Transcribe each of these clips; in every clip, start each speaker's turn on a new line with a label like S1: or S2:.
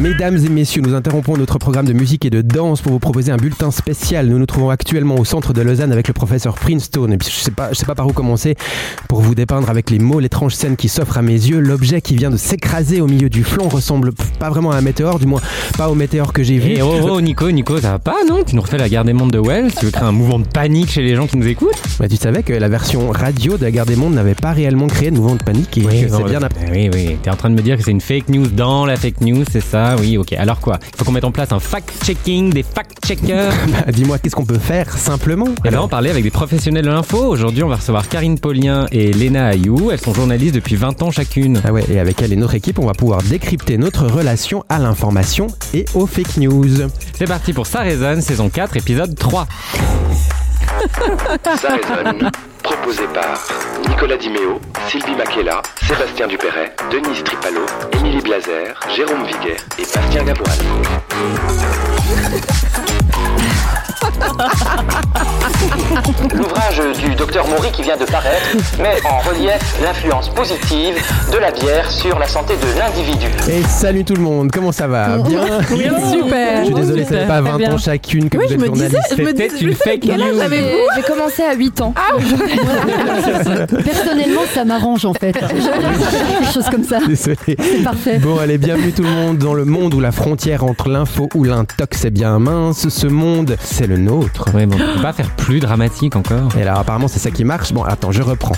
S1: Mesdames et messieurs, nous interrompons notre programme de musique et de danse pour vous proposer un bulletin spécial. Nous nous trouvons actuellement au centre de Lausanne avec le professeur Princeton. Et puis, je sais pas, je sais pas par où commencer pour vous dépeindre avec les mots l'étrange scène qui s'offre à mes yeux. L'objet qui vient de s'écraser au milieu du flanc ressemble pas vraiment à un météore, du moins pas au météore que j'ai vu.
S2: Et oh, oh, Nico, Nico, ça va pas, non? Tu nous refais la guerre des mondes de Wells Tu veux créer un mouvement de panique chez les gens qui nous écoutent?
S1: Bah, tu savais que la version radio de la Guerre des Mondes n'avait pas réellement créé de mouvement de panique et que c'est bien après.
S2: Oui, oui. T'es en train de me dire que c'est une fake news dans la fake news, c'est ça? Oui, ok. Alors quoi? Il faut qu'on mette en place un fact-checking, des fact-checkers.
S1: Bah, Dis-moi, qu'est-ce qu'on peut faire simplement?
S2: Et là, on parlait avec des professionnels de l'info. Aujourd'hui, on va recevoir Karine Paulien et Léna Ayou. Elles sont journalistes depuis 20 ans chacune.
S1: Ah ouais, et avec elle et notre équipe, on va pouvoir décrypter notre relation à l'information et aux fake news.
S2: C'est parti pour Ça résonne, saison 4, épisode 3.
S3: Ça résonne, proposé par Nicolas Dimeo, Sylvie Makela, Sébastien Dupéret, Denise Tripalo, Émilie Blazer, Jérôme Viguet et Bastien Gaboine.
S4: L'ouvrage du docteur Maury qui vient de paraître met en relief l'influence positive de la bière sur la santé de l'individu.
S1: Et salut tout le monde, comment ça va Bien
S5: Super.
S1: Je suis désolé, ça fait pas 20 ans chacune que
S5: Oui,
S1: vous
S5: je
S1: êtes
S5: me disais,
S1: journaliste.
S5: je me
S2: peut-être
S5: disais,
S2: une fake
S5: quel âge
S2: news.
S5: avez-vous
S6: J'ai commencé à 8 ans. Personnellement, ça m'arrange en fait. Des choses comme ça.
S1: Désolé.
S6: C'est parfait.
S1: Bon, allez, bienvenue tout le monde dans le monde où la frontière entre l'info ou l'intox est bien mince. Ce monde, c'est le nôtre.
S2: Ouais, bon, on peut pas faire plus dramatique encore.
S1: Et alors apparemment c'est ça qui marche. Bon attends, je reprends.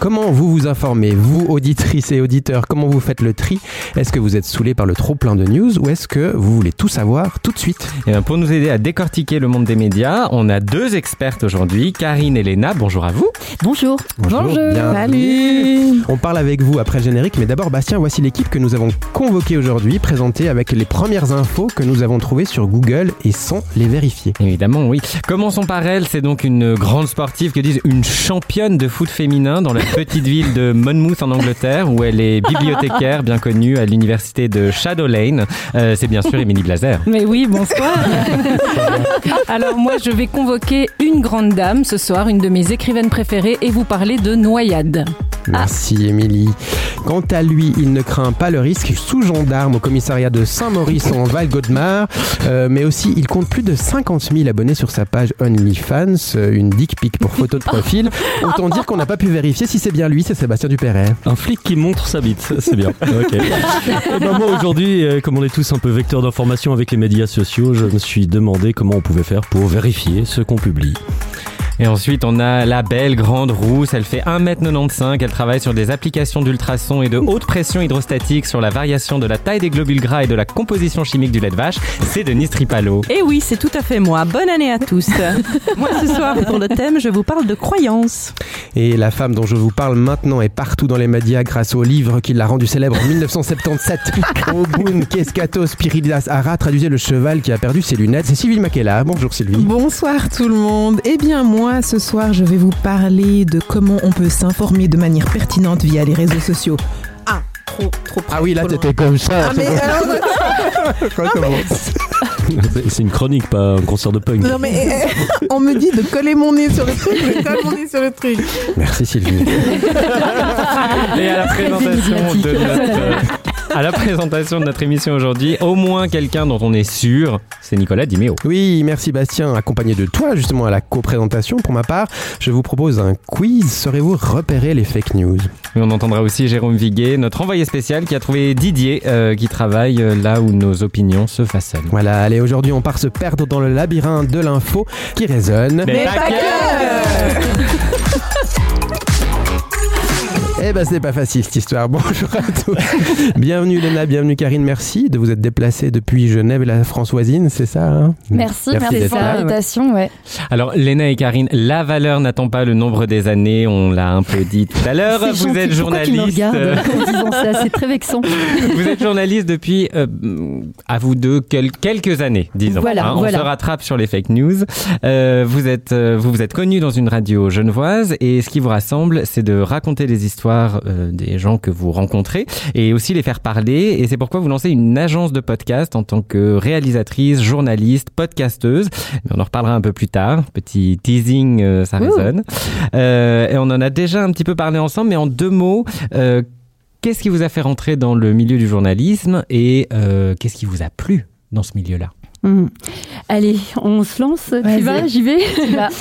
S1: Comment vous vous informez, vous auditrices et auditeurs, comment vous faites le tri? Est-ce que vous êtes saoulés par le trop plein de news ou est-ce que vous voulez tout savoir tout de suite?
S2: Et bien, pour nous aider à décortiquer le monde des médias, on a deux expertes aujourd'hui, Karine et Léna. Bonjour à vous.
S6: Bonjour.
S1: bienvenue. On parle avec vous après le générique, mais d'abord Bastien, voici l'équipe que nous avons convoquée aujourd'hui, présentée avec les premières infos que nous avons trouvées sur Google et sans les vérifier.
S2: Évidemment, oui. Commençons par elle. C'est donc une grande sportive, que disent une championne de foot féminin dans la petite ville de Monmouth en Angleterre, où elle est bibliothécaire, bien connue à l'université de Shadow Lane. Euh, c'est bien sûr Émilie Blazer.
S5: Mais oui, bonsoir. Alors moi, je vais convoquer une grande dame ce soir, une de mes écrivaines préférées, et vous parler de noyade.
S1: Merci Émilie. Quant à lui, il ne craint pas le risque sous gendarme au commissariat de Saint-Maurice en Val-Godemar, Euh, mais aussi il compte plus de 50 000 abonnés sur sa page OnlyFans, euh, une dick pic pour photo de profil. Autant dire qu'on n'a pas pu vérifier si c'est bien lui, c'est Sébastien Dupéret.
S7: Un flic qui montre sa bite, c'est bien. Ok. Et ben moi aujourd'hui, euh, comme on est tous un peu vecteurs d'information avec les médias sociaux, je me suis demandé comment on pouvait faire pour vérifier ce qu'on publie.
S2: Et ensuite, on a la belle grande rousse. Elle fait 1m95. Elle travaille sur des applications d'ultrasons et de haute pression hydrostatique sur la variation de la taille des globules gras et de la composition chimique du lait de vache. C'est Denise Tripalo.
S8: Et oui, c'est tout à fait moi. Bonne année à tous. moi, ce soir, pour le thème, je vous parle de croyances.
S1: Et la femme dont je vous parle maintenant est partout dans les médias grâce au livre qui l'a rendu célèbre en 1977. Obun Keskato Spiridas Ara traduisait le cheval qui a perdu ses lunettes. C'est Sylvie Makela. Bonjour Sylvie.
S9: Bonsoir tout le monde. Eh bien moi, ce soir, je vais vous parler de comment on peut s'informer de manière pertinente via les réseaux sociaux. Ah, trop, trop.
S1: Ah oui, là t'étais comme ça.
S9: Ah, mais
S1: Recommence.
S7: C'est- une chronique, pas un concert de punk.
S9: non mais eh, on me dit de coller mon nez sur le truc, je colle mon nez sur le truc.
S1: Merci Sylvie.
S2: Et à la présentation de notre, à la présentation de notre émission aujourd'hui, au moins quelqu'un dont on est sûr, c'est Nicolas Dimeo.
S1: Oui, merci Bastien. Accompagné de toi justement à la co-présentation, pour ma part, je vous propose un quiz. Saurez-vous repérer les fake news?
S2: Et on entendra aussi Jérôme Viguet, notre envoyé spécial qui a trouvé Didier, euh, qui travaille euh, là où nos opinions se façonnent.
S1: Voilà, allez, aujourd'hui on part se perdre dans le labyrinthe de l'info qui résonne.
S2: Mais pas que
S1: Eh ben, c'est pas facile cette histoire. Bonjour à tous. bienvenue Léna, bienvenue Karine. Merci de vous être déplacée depuis Genève et la Françoisine, c'est ça hein?
S10: Merci, merci,
S1: d'être
S10: pour l'invitation. Ouais.
S2: Alors, Léna et Karine, la valeur n'attend pas le nombre des années, on l'a un peu dit tout à l'heure. Vous
S6: gentil.
S2: êtes journaliste.
S6: regardes en disant ça? C'est très vexant.
S2: Vous êtes journaliste depuis, euh, à vous deux, quel- quelques années, disons.
S6: Voilà,
S2: hein. on se rattrape sur les fake news. Euh, vous êtes, euh, vous vous êtes connu dans une radio genevoise et ce qui vous rassemble, c'est de raconter les histoires euh, des gens que vous rencontrez et aussi les faire parler. Et c'est pourquoi vous lancez une agence de podcast en tant que réalisatrice, journaliste, podcasteuse. Mais on en reparlera un peu plus tard. Petit teasing, euh, ça
S6: Ouh.
S2: résonne. Euh, et on en a déjà un petit peu parlé ensemble, mais en deux mots. Qu'est-ce qui vous a fait rentrer dans le milieu du journalisme et qu'est-ce qui vous a plu dans ce milieu-là?
S6: Hmm. Allez, on se lance. Tu vas J'y vais.
S10: Vas.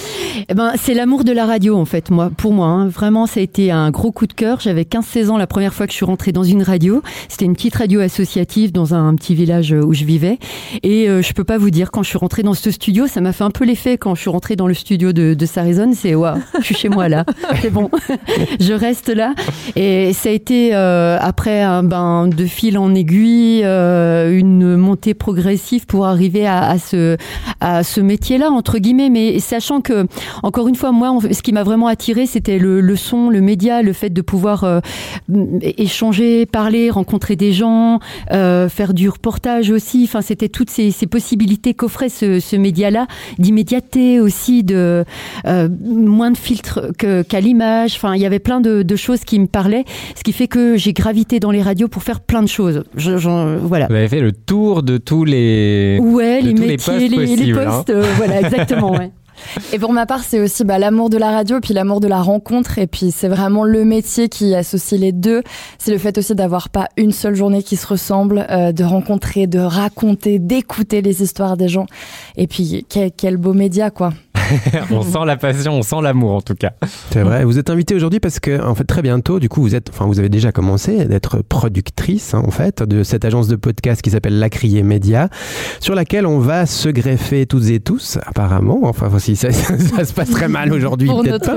S6: Eh ben, c'est l'amour de la radio en fait. Moi, pour moi, hein. vraiment, ça a été un gros coup de cœur. J'avais 15-16 ans la première fois que je suis rentrée dans une radio. C'était une petite radio associative dans un petit village où je vivais. Et euh, je peux pas vous dire quand je suis rentrée dans ce studio, ça m'a fait un peu l'effet quand je suis rentrée dans le studio de, de Sarizone. C'est waouh, je suis chez moi là. C'est bon, je reste là. Et ça a été euh, après un ben de fil en aiguille, euh, une montée progressive pour arriver à, à ce à ce métier-là entre guillemets. Mais sachant que encore une fois, moi, on- ce qui m'a vraiment attiré, c'était le, le son, le média, le fait de pouvoir euh, échanger, parler, rencontrer des gens, euh, faire du reportage aussi. Enfin, c'était toutes ces, ces possibilités qu'offrait ce, ce média-là, d'immédiateté aussi, de euh, moins de filtres qu'à l'image. Enfin, il y avait plein de, de choses qui me parlaient, ce qui fait que j'ai gravité dans les radios pour faire plein de choses. Je, voilà.
S2: Vous avez fait le tour de tous les,
S6: Ouais, les
S2: tous les
S6: métiers,
S2: postes
S6: les, les
S2: possibles, hein.
S6: postes, euh, voilà, exactement. Ouais.
S10: Et pour ma part, c'est aussi bah, l'amour de la radio, puis l'amour de la rencontre, et puis c'est vraiment le métier qui associe les deux. C'est le fait aussi d'avoir pas une seule journée qui se ressemble, euh, de rencontrer, de raconter, d'écouter les histoires des gens. Et puis quel, quel beau média, quoi.
S2: on sent la passion, on sent l'amour en tout cas.
S1: C'est vrai. Vous êtes invité aujourd'hui parce que, en fait, très bientôt, du coup, vous êtes, enfin, vous avez déjà commencé d'être productrice, hein, en fait, de cette agence de podcast qui s'appelle La Criée Média, sur laquelle on va se greffer toutes et tous, apparemment. Enfin, si ça, ça se passe très mal aujourd'hui,
S6: notre.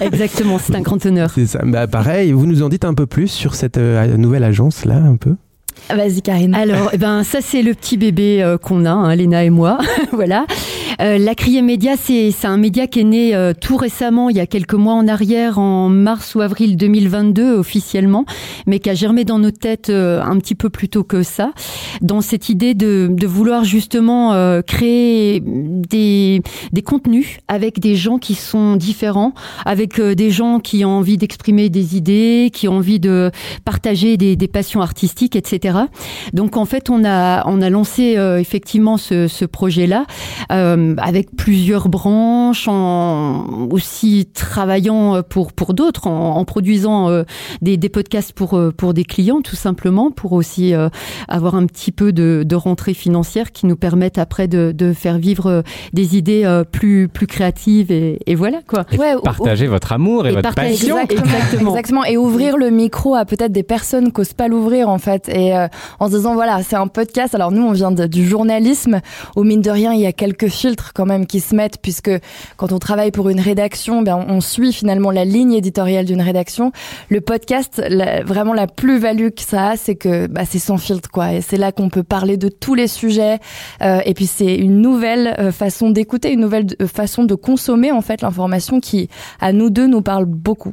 S6: Exactement, c'est un grand honneur.
S1: C'est ça. Bah, pareil. Vous nous en dites un peu plus sur cette euh, nouvelle agence là, un peu?
S10: Vas-y, Karine.
S6: Alors, eh ben, ça, c'est le petit bébé euh, qu'on a, hein, Léna et moi. voilà. Euh, la Criée Média, c'est un média qui est né euh, tout récemment, il y a quelques mois en arrière, en mars ou avril 2022 officiellement, mais qui a germé dans nos têtes euh, un petit peu plus tôt que ça, dans cette idée de, de vouloir justement euh, créer des, des contenus avec des gens qui sont différents, avec des gens qui ont envie d'exprimer des idées, qui ont envie de partager des, des passions artistiques, etc. Donc en fait, on a on a lancé euh, effectivement ce, ce projet-là euh, avec plusieurs branches, en aussi travaillant euh, pour pour d'autres, en, en produisant euh, des, des podcasts pour euh, pour des clients tout simplement, pour aussi euh, avoir un petit peu de, de rentrée financière qui nous permettent après de, de faire vivre des idées euh, plus plus créatives et, et voilà quoi.
S2: Et partagez votre amour et,
S6: Et
S2: votre passion.
S10: Exactement. Exactement. Et ouvrir le micro à peut-être des personnes qui n'osent pas l'ouvrir, en fait. Et euh, en se disant, voilà, c'est un podcast. Alors nous, on vient du journalisme. Au mine de rien, il y a quelques filtres quand même qui se mettent, puisque quand on travaille pour une rédaction, ben, on suit finalement la ligne éditoriale d'une rédaction. Le podcast, vraiment la plus-value que ça a, c'est que bah, c'est sans filtre, quoi. Et c'est là qu'on peut parler de tous les sujets. Euh, et puis c'est une nouvelle euh, façon d'écouter, une nouvelle euh, façon de consommer, en fait, l'information qui, à nous deux, nous parle beaucoup.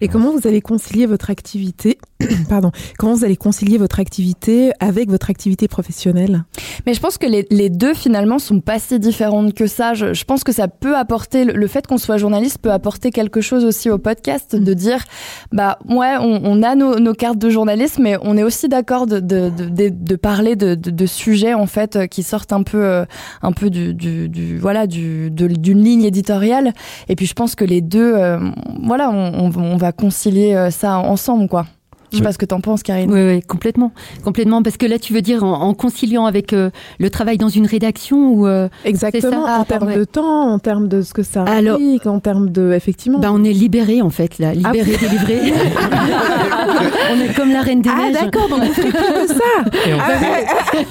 S9: Et comment vous allez concilier votre activité, pardon, comment vous allez concilier votre activité avec votre activité professionnelle?
S10: Mais je pense que les, les deux finalement sont pas si différentes que ça. Je, je pense que ça peut apporter le, le fait qu'on soit journaliste peut apporter quelque chose aussi au podcast de dire bah ouais on, on a nos, nos cartes de journaliste mais on est aussi d'accord de, de, de, de, de parler de, sujets en fait euh, qui sortent un peu euh, un peu du, du, du voilà du d'une ligne éditoriale et puis je pense que les deux euh, voilà on, on, on va concilier ça ensemble quoi. Je sais
S6: Oui.
S10: pas ce que t'en penses Karine.
S6: Oui, oui, complètement, complètement, parce que là, tu veux dire en, en conciliant avec euh, le travail dans une rédaction ou euh,
S9: Exactement,
S6: ça
S9: en termes de temps, en termes de ce que ça
S6: Alors-
S9: implique, en termes de effectivement.
S6: bah, on est libéré en fait, là, libéré,
S9: Ah.
S6: délivré. on est comme la reine des
S9: Ah
S6: neiges.
S9: d'accord, donc vous ferez plus que ça.
S2: Et on
S9: Ah,
S2: fait-.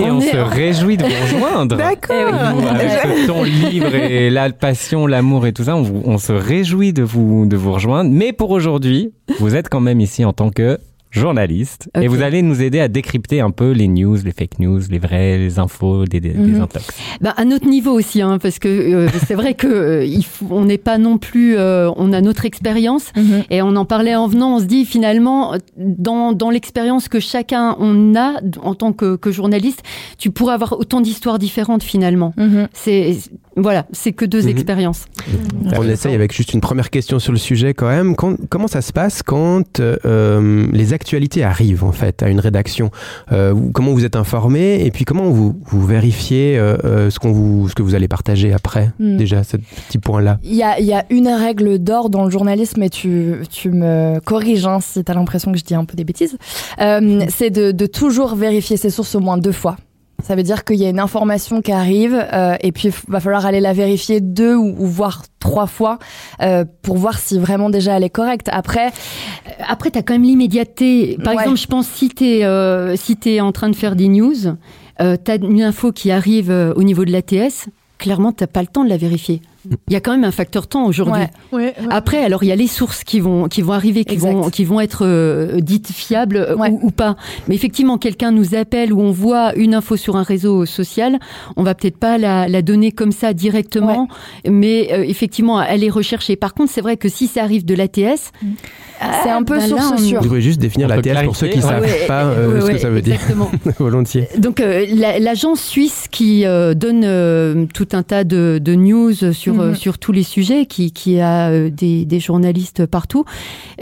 S2: Et on,
S5: On est-
S2: se réjouit de vous rejoindre.
S9: D'accord.
S2: Nous, avec ce ton libre et la passion, l'amour et tout ça, on, vous- on se réjouit de vous, de vous rejoindre. Mais pour aujourd'hui, vous êtes quand même ici en tant que journaliste et vous allez nous aider à décrypter un peu les news, les fake news, les vraies, les infos, des, des,
S6: Mhm.
S2: intox.
S6: Bah, à notre niveau aussi, hein, parce que euh, c'est vrai que euh, il faut- on n'est pas non plus, euh, on a notre expérience
S10: Mhm.
S6: et on en parlait en venant. On se dit finalement, dans, dans l'expérience que chacun on a en tant que, que journaliste, tu pourrais avoir autant d'histoires différentes finalement.
S10: Mhm.
S6: C'est voilà, c'est que deux
S1: Mhm.
S6: expériences.
S1: On essaye avec juste une première question sur le sujet quand même. Quand- comment ça se passe quand euh, les actualités arrivent en fait à une rédaction? Euh, Comment vous êtes informé? Et puis comment vous, vous vérifiez euh, ce, qu'on vous, ce que vous allez partager après
S10: Hmm.
S1: déjà ce petit point-là?
S10: Il y a, il y a une règle d'or dans le journalisme, et tu, tu me corriges hein, si tu as l'impression que je dis un peu des bêtises. Euh, c'est de, de toujours vérifier ses sources au moins deux fois. Ça veut dire qu'il y a une information qui arrive, euh, et puis il va falloir aller la vérifier deux ou, ou voire trois fois euh, pour voir si vraiment déjà elle est correcte. Après,
S6: Après, tu as quand même l'immédiateté. Par
S10: Ouais.
S6: exemple, je pense si tu es, si t'es en train de faire des news, euh, tu as une info qui arrive euh, au niveau de l'ATS, clairement, tu pas le temps de la vérifier. Il y a quand même un facteur temps aujourd'hui.
S10: Ouais.
S9: Ouais, ouais.
S6: Après, alors il y a les sources qui vont qui vont arriver, qui
S10: Exact.
S6: vont qui vont être euh, dites fiables euh,
S10: Ouais.
S6: ou, ou pas. Mais effectivement, quelqu'un nous appelle ou on voit une info sur un réseau social, on va peut-être pas la, la donner comme ça directement, mais euh, effectivement, elle est recherchée. Par contre, c'est vrai que si ça arrive de l'ATS,
S10: c'est un peu
S6: bah là,
S10: source
S6: on-
S10: sûre.
S1: Vous pouvez juste définir
S2: On
S1: la
S2: peut
S1: TS pour ceux qui ne savent
S6: Ouais,
S1: pas euh,
S6: ouais,
S1: ce que ça veut dire.
S6: exactement.
S1: Volontiers.
S6: Donc euh, la- l'agence suisse qui euh, donne euh, tout un tas de, de news sur euh,
S10: Mhm.
S6: sur tous les sujets, qui qui a euh, des, des journalistes partout,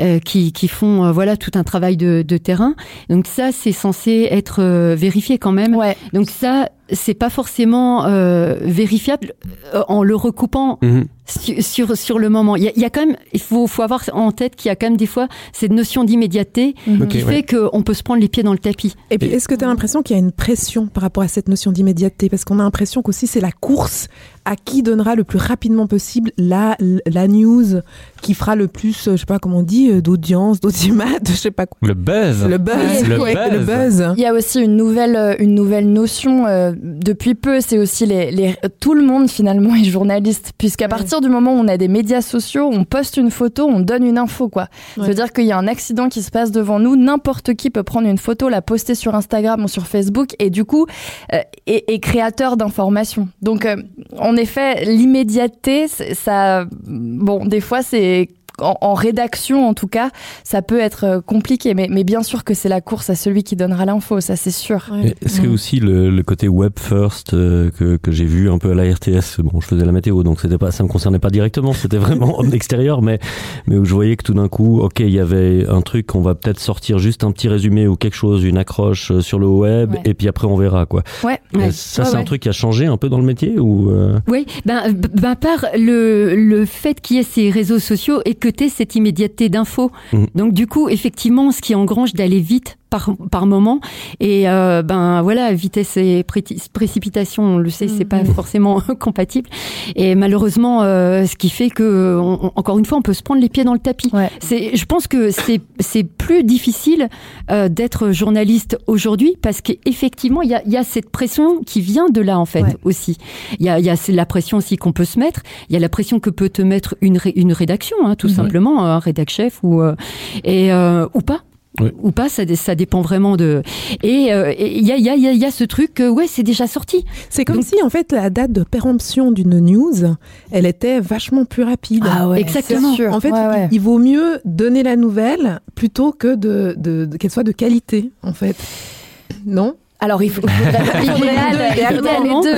S6: euh, qui qui font euh, voilà tout un travail de, de terrain. Donc ça c'est censé être euh, vérifié quand même.
S10: Ouais.
S6: Donc ça c'est pas forcément euh, vérifiable euh, en le recoupant
S1: Mhm.
S6: sur, sur, sur le moment. Il y, a, il y a quand même, il faut, faut avoir en tête qu'il y a quand même des fois cette notion d'immédiateté
S10: Mhm.
S6: Qui
S1: ouais.
S6: fait qu'on peut se prendre les pieds dans le tapis.
S9: Et puis, est-ce que tu as l'impression qu'il y a une pression par rapport à cette notion d'immédiateté? Parce qu'on a l'impression qu'aussi c'est la course à qui donnera le plus rapidement possible la, la news qui fera le plus, euh, je sais pas comment on dit, d'audience, d'audimat, je sais pas quoi.
S2: Le buzz.
S9: Le buzz,
S2: Le
S9: ouais,
S2: buzz.
S9: le buzz.
S10: Il y a aussi une nouvelle, une nouvelle notion euh, depuis peu, c'est aussi les, les, tout le monde finalement est journaliste, puisqu'à partir du moment où on a des médias sociaux, on poste une photo, on donne une info, quoi. Ça
S9: Ouais.
S10: veut dire qu'il y a un accident qui se passe devant nous, n'importe qui peut prendre une photo, la poster sur Instagram ou sur Facebook, et du coup, euh, est, est créateur d'informations. Donc, euh, en effet, l'immédiateté, ça, bon, des fois c'est en, en rédaction en tout cas, ça peut être euh, compliqué, mais, mais bien sûr que c'est la course à celui qui donnera l'info, ça c'est sûr.
S7: Est-ce que aussi le, le côté web first euh, que, que j'ai vu un peu à la RTS, bon, je faisais la météo, donc c'était pas, ça me concernait pas directement, c'était vraiment en extérieur, mais mais où je voyais que tout d'un coup, ok, il y avait un truc, on va peut-être sortir juste un petit résumé ou quelque chose, une accroche euh, sur le web,
S10: Ouais.
S7: et puis après on verra quoi.
S10: Ouais.
S6: Ouais.
S7: Ça,
S10: Ouais,
S7: c'est un truc qui a changé un peu dans le métier ou euh,
S6: Oui, ben, ben par le, le fait qu'il y ait ces réseaux sociaux et que cette immédiateté d'infos.
S7: Mhm.
S6: Donc du coup, effectivement, ce qui engrange d'aller vite par, par moment. Et euh, ben voilà, vitesse et pré- précipitation, on le sait, c'est pas forcément compatible. Et malheureusement, euh, ce qui fait que, on- encore une fois, on peut se prendre les pieds dans le tapis.
S10: Ouais.
S6: C'est, je pense que c'est c'est plus difficile euh, d'être journaliste aujourd'hui parce qu'effectivement, il y a, il y a cette pression qui vient de là en fait
S10: Ouais.
S6: aussi. Il y a, il y a c'est la pression aussi qu'on peut se mettre. Il y a la pression que peut te mettre une, ré- une rédaction, hein, tout
S10: Mhm.
S6: simplement, un rédac chef ou euh, et euh, ou pas.
S7: Oui.
S6: Ou pas, ça, dé- ça dépend vraiment de. Et il y, a, il y, a, il y a- il y a ce truc, que, ouais, c'est déjà sorti.
S9: C'est comme si en fait la date de péremption d'une news, elle était vachement plus rapide.
S10: ouais,
S6: Exactement.
S10: c'est sûr.
S9: En fait,
S10: Ouais, ouais.
S9: il vaut mieux donner la nouvelle plutôt que de, de- de- qu'elle soit de qualité, en fait. Non?
S10: Alors il, faut- il faudrait, il les deux.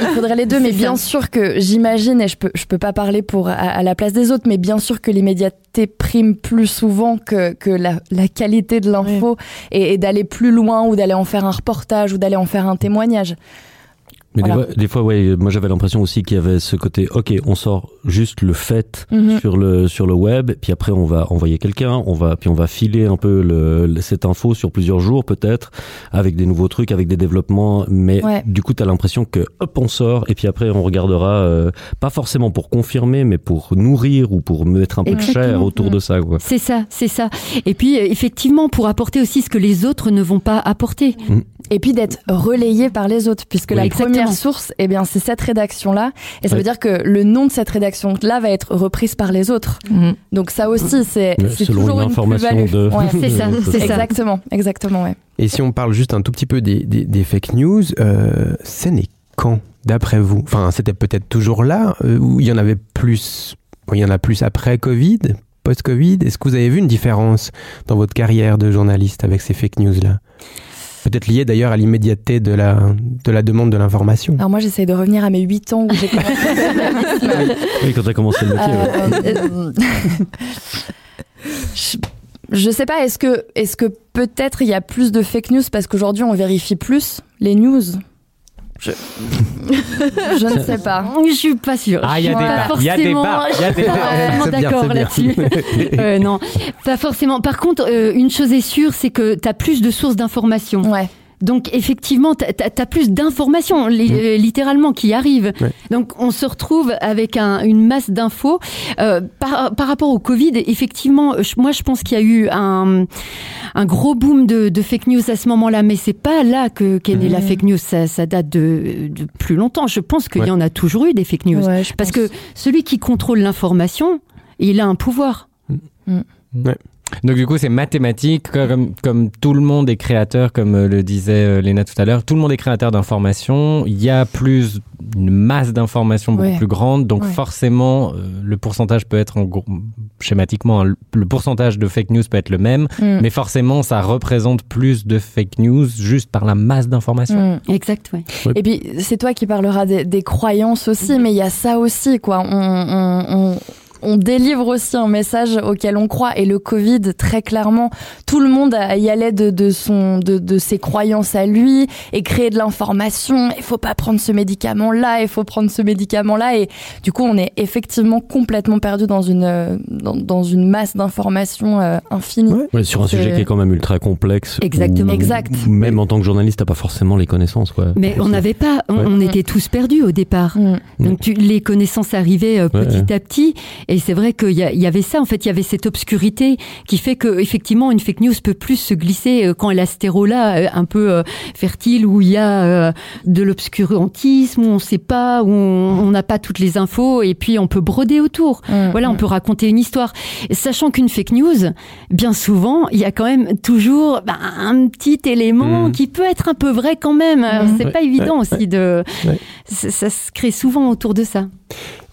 S10: Il faudrait les deux, mais bien sûr que j'imagine, et je peux, je peux pas parler pour à, à la place des autres, mais bien sûr que l'immédiateté prime plus souvent que, que la, la qualité de l'info et, et d'aller plus loin ou d'aller en faire un reportage ou d'aller en faire un témoignage.
S7: Mais
S10: Voilà.
S7: des, fois, des fois, ouais, moi j'avais l'impression aussi qu'il y avait ce côté, ok, on sort juste le fait
S10: Mhm.
S7: sur le sur le web, puis après on va envoyer quelqu'un, on va puis on va filer un peu le, le- cette info sur plusieurs jours peut-être, avec des nouveaux trucs, avec des développements, mais
S10: Ouais.
S7: du coup t'as l'impression que hop on sort et puis après on regardera, euh, pas forcément pour confirmer, mais pour nourrir ou pour mettre un peu de chair autour de ça.
S6: C'est ça, c'est ça. Et puis, euh, effectivement, pour apporter aussi ce que les autres ne vont pas apporter.
S10: Et puis d'être relayé par les autres, puisque
S6: Oui,
S10: la
S6: exactement.
S10: Première source, eh bien, c'est cette rédaction-là. Et ça
S7: Ouais.
S10: veut dire que le nom de cette rédaction-là va être reprise par les autres. Donc ça aussi, c'est toujours
S7: une
S10: une,
S7: information
S10: plus-value.
S7: de-
S10: Ouais.
S6: C'est ça, c'est ça.
S10: Exactement, exactement, ouais.
S1: Et si on parle juste un tout petit peu des, des, des fake news, euh, c'est né quand, d'après vous? Enfin, c'était peut-être toujours là, euh, ou il y en avait plus, il y en a plus après Covid, post-Covid? Est-ce que vous avez vu une différence dans votre carrière de journaliste avec ces fake news-là? Peut-être lié d'ailleurs à l'immédiateté de la, de la demande de l'information.
S10: Alors moi, j'essaie de revenir à mes 8 ans où j'ai commencé journalisme.
S7: Oui, quand t'as commencé le métier. ouais.
S10: Euh, je, je sais pas, est-ce que, est-ce que peut-être il y a plus de fake news parce qu'aujourd'hui on vérifie plus les news? Je... je ne sais pas.
S6: Je suis pas sûre.
S2: Ah, il y a
S6: Je suis
S2: débat,
S6: pas
S2: il y a
S6: forcément-
S2: débat, il y a
S6: je suis
S2: débat.
S6: pas forcément
S1: C'est bien,
S6: d'accord là-dessus. Euh, non, pas forcément. Par contre, euh, une chose est sûre, c'est que tu as plus de sources d'informations.
S10: Ouais.
S6: Donc effectivement, tu as, plus d'informations li- euh, littéralement qui arrivent.
S1: Ouais.
S6: Donc on se retrouve avec un- une masse d'infos. Euh, par, par rapport au Covid, effectivement, je- moi je pense qu'il y a eu un, un gros boom de, de fake news à ce moment-là, mais c'est pas là que qu'est née la fake news. Ça, ça date de, de plus longtemps. Je pense qu'il
S1: Ouais.
S6: y en a toujours eu des fake news.
S10: Ouais,
S6: Parce
S10: pense.
S6: que celui qui contrôle l'information, il a un pouvoir.
S2: Donc du coup, c'est mathématique, comme, comme tout le monde est créateur, comme euh, le disait euh, Léna tout à l'heure, tout le monde est créateur d'informations, il y a plus une masse d'informations beaucoup
S10: Ouais.
S2: plus grande, donc
S10: Ouais.
S2: forcément, euh, le pourcentage peut être, en gros, schématiquement, hein, le- pourcentage de fake news peut être le même,
S10: Mm.
S2: mais forcément, ça représente plus de fake news juste par la masse d'informations.
S10: Mm.
S6: Exact, ouais.
S10: Et puis, c'est toi qui parleras des, des croyances aussi, mais il y a ça aussi, quoi. On, on, on, on délivre aussi un message auquel on croit. Et le Covid, très clairement, tout le monde y allait de, de, son, de, de ses croyances à lui et créer de l'information. Il faut pas prendre ce médicament-là, il faut prendre ce médicament-là. Et du coup, on est effectivement complètement perdu dans une, dans, dans une masse d'informations euh, infinie.
S7: Ouais, sur un sujet qui est quand même ultra complexe.
S6: Exactement.
S7: où
S10: Exact.
S7: Même en tant que journaliste, t'as pas forcément les connaissances. Quoi.
S6: Mais on n'avait pas, on,
S7: Ouais.
S6: on était tous perdus au départ.
S10: Mm.
S6: Donc tu- les connaissances arrivaient euh,
S7: Ouais,
S6: petit à petit, et c'est vrai qu'il y, y avait ça. En fait, il y avait cette obscurité qui fait que effectivement une fake news peut plus se glisser euh, quand elle a ce terreau-là un peu euh, fertile où il y a euh, de l'obscurantisme, où on ne sait pas, où on n'a pas toutes les infos, et puis on peut broder autour.
S10: Mm.
S6: Voilà, on peut raconter une histoire, sachant qu'une fake news, bien souvent, il y a quand même toujours bah, un petit élément
S1: Mhm.
S6: qui peut être un peu vrai quand même. Alors. C'est
S1: Ouais,
S6: pas évident
S1: ouais,
S6: aussi de.
S1: Ouais.
S6: Ça, ça se crée souvent autour de ça.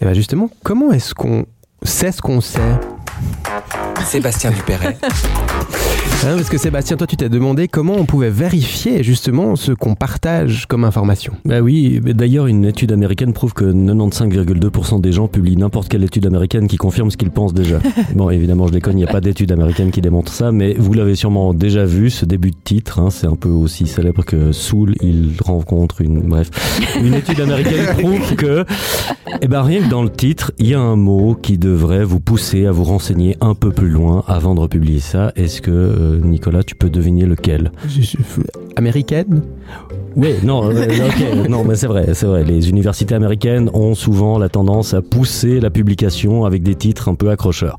S1: Et ben justement, comment est-ce qu'on sait ce qu'on sait
S11: Sébastien Dupéret.
S1: Hein, Parce que Sébastien, toi, tu t'es demandé comment on pouvait vérifier justement ce qu'on partage comme information.
S7: Bah oui, d'ailleurs, une étude américaine prouve que 95,2% des gens publient n'importe quelle étude américaine qui confirme ce qu'ils pensent déjà. bon, évidemment, je déconne, il n'y a pas d'étude américaine qui démontre ça, mais vous l'avez sûrement déjà vu, ce début de titre, hein, c'est un peu aussi célèbre que Soul, il rencontre une... Bref, une étude américaine prouve que, eh ben rien que dans le titre, il y a un mot qui devrait vous pousser à vous renseigner un peu plus loin avant de republier ça. Est-ce que, euh, Nicolas, tu peux deviner lequel
S1: Américaine?
S7: Oui, non, euh, non, mais c'est vrai, c'est vrai. Les universités américaines ont souvent la tendance à pousser la publication avec des titres un peu accrocheurs.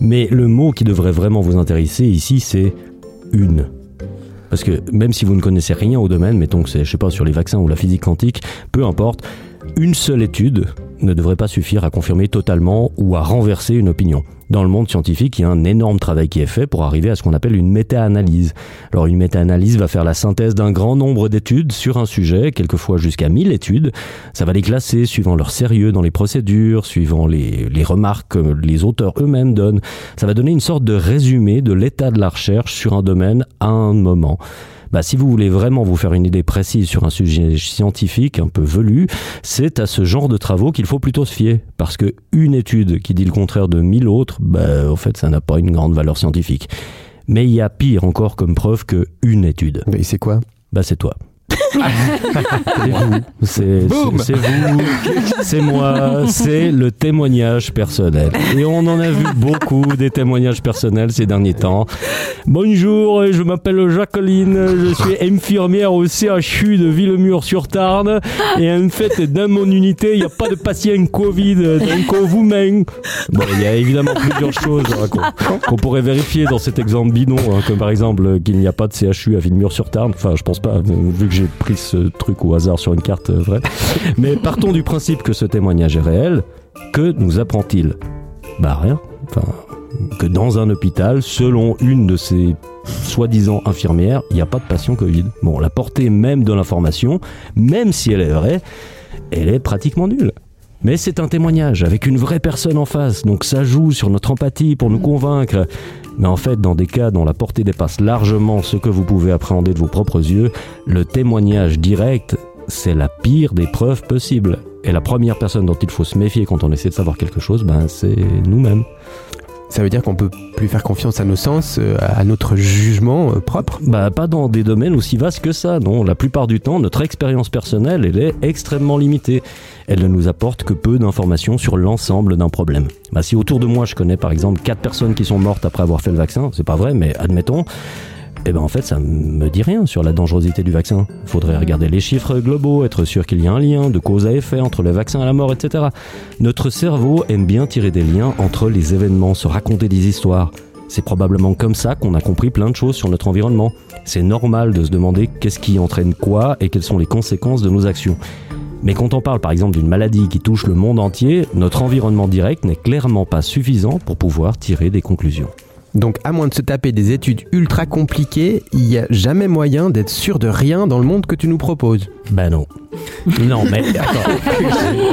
S7: Mais le mot qui devrait vraiment vous intéresser ici, c'est une. Parce que même si vous ne connaissez rien au domaine, mettons que c'est, je sais pas, sur les vaccins ou la physique quantique, peu importe, une seule étude ne devrait pas suffire à confirmer totalement ou à renverser une opinion. Dans le monde scientifique, il y a un énorme travail qui est fait pour arriver à ce qu'on appelle une méta-analyse. Alors une méta-analyse va faire la synthèse d'un grand nombre d'études sur un sujet, quelquefois jusqu'à 1000 études. Ça va les classer suivant leur sérieux dans les procédures, suivant les, remarques que les auteurs eux-mêmes donnent. Ça va donner une sorte de résumé de l'état de la recherche sur un domaine à un moment. Bah, si vous voulez vraiment vous faire une idée précise sur un sujet scientifique un peu velu, c'est à ce genre de travaux qu'il faut plutôt se fier. Parce que une étude qui dit le contraire de mille autres, bah, en fait, ça n'a pas une grande valeur scientifique. Mais il y a pire encore comme preuve que une étude.
S1: Et c'est quoi?
S7: Bah, c'est toi. C'est vous, c'est vous, c'est moi, c'est le témoignage personnel. Et on en a vu beaucoup des témoignages personnels ces derniers temps. Bonjour, je m'appelle Jacqueline, je suis infirmière au CHU de Villemur-sur-Tarn. Et en fait, dans mon unité, il n'y a pas de patient Covid, donc on vous mène. Bon, il y a évidemment plusieurs choses hein, qu'on pourrait vérifier dans cet exemple bidon, hein, comme par exemple qu'il n'y a pas de CHU à Villemur-sur-Tarn. Enfin, je pense pas, vu que j'ai pris ce truc au hasard sur une carte euh, vraie. Mais partons du principe que ce témoignage est réel. Que nous apprend-il Bah rien. Que dans un hôpital, selon une de ces soi-disant infirmières, il n'y a pas de patient Covid. Bon, la portée même de l'information, même si elle est vraie, elle est pratiquement nulle. Mais c'est un témoignage avec une vraie personne en face, donc ça joue sur notre empathie pour nous convaincre. Mais en fait, dans des cas dont la portée dépasse largement ce que vous pouvez appréhender de vos propres yeux, le témoignage direct, c'est la pire des preuves possibles. Et la première personne dont il faut se méfier quand on essaie de savoir quelque chose, ben, c'est nous-mêmes.
S1: Ça veut dire qu'on peut plus faire confiance à nos sens, euh, à notre jugement euh, propre?
S7: Bah, pas dans des domaines aussi vastes que ça, non. La plupart du temps, notre expérience personnelle, elle est extrêmement limitée. Elle ne nous apporte que peu d'informations sur l'ensemble d'un problème. Bah, si autour de moi, je connais par exemple quatre personnes qui sont mortes après avoir fait le vaccin, c'est pas vrai, mais admettons, eh ben en fait, ça me dit rien sur la dangerosité du vaccin. Faudrait regarder les chiffres globaux, être sûr qu'il y a un lien de cause à effet entre le vaccin et la mort, etc. Notre cerveau aime bien tirer des liens entre les événements, se raconter des histoires. C'est probablement comme ça qu'on a compris plein de choses sur notre environnement. C'est normal de se demander qu'est-ce qui entraîne quoi et quelles sont les conséquences de nos actions. Mais quand on parle par exemple d'une maladie qui touche le monde entier, notre environnement direct n'est clairement pas suffisant pour pouvoir tirer des conclusions.
S1: Donc, à moins de se taper des études ultra compliquées, il n'y a jamais moyen d'être sûr de rien dans le monde que tu nous proposes.
S7: Ben non. Non, mais attends,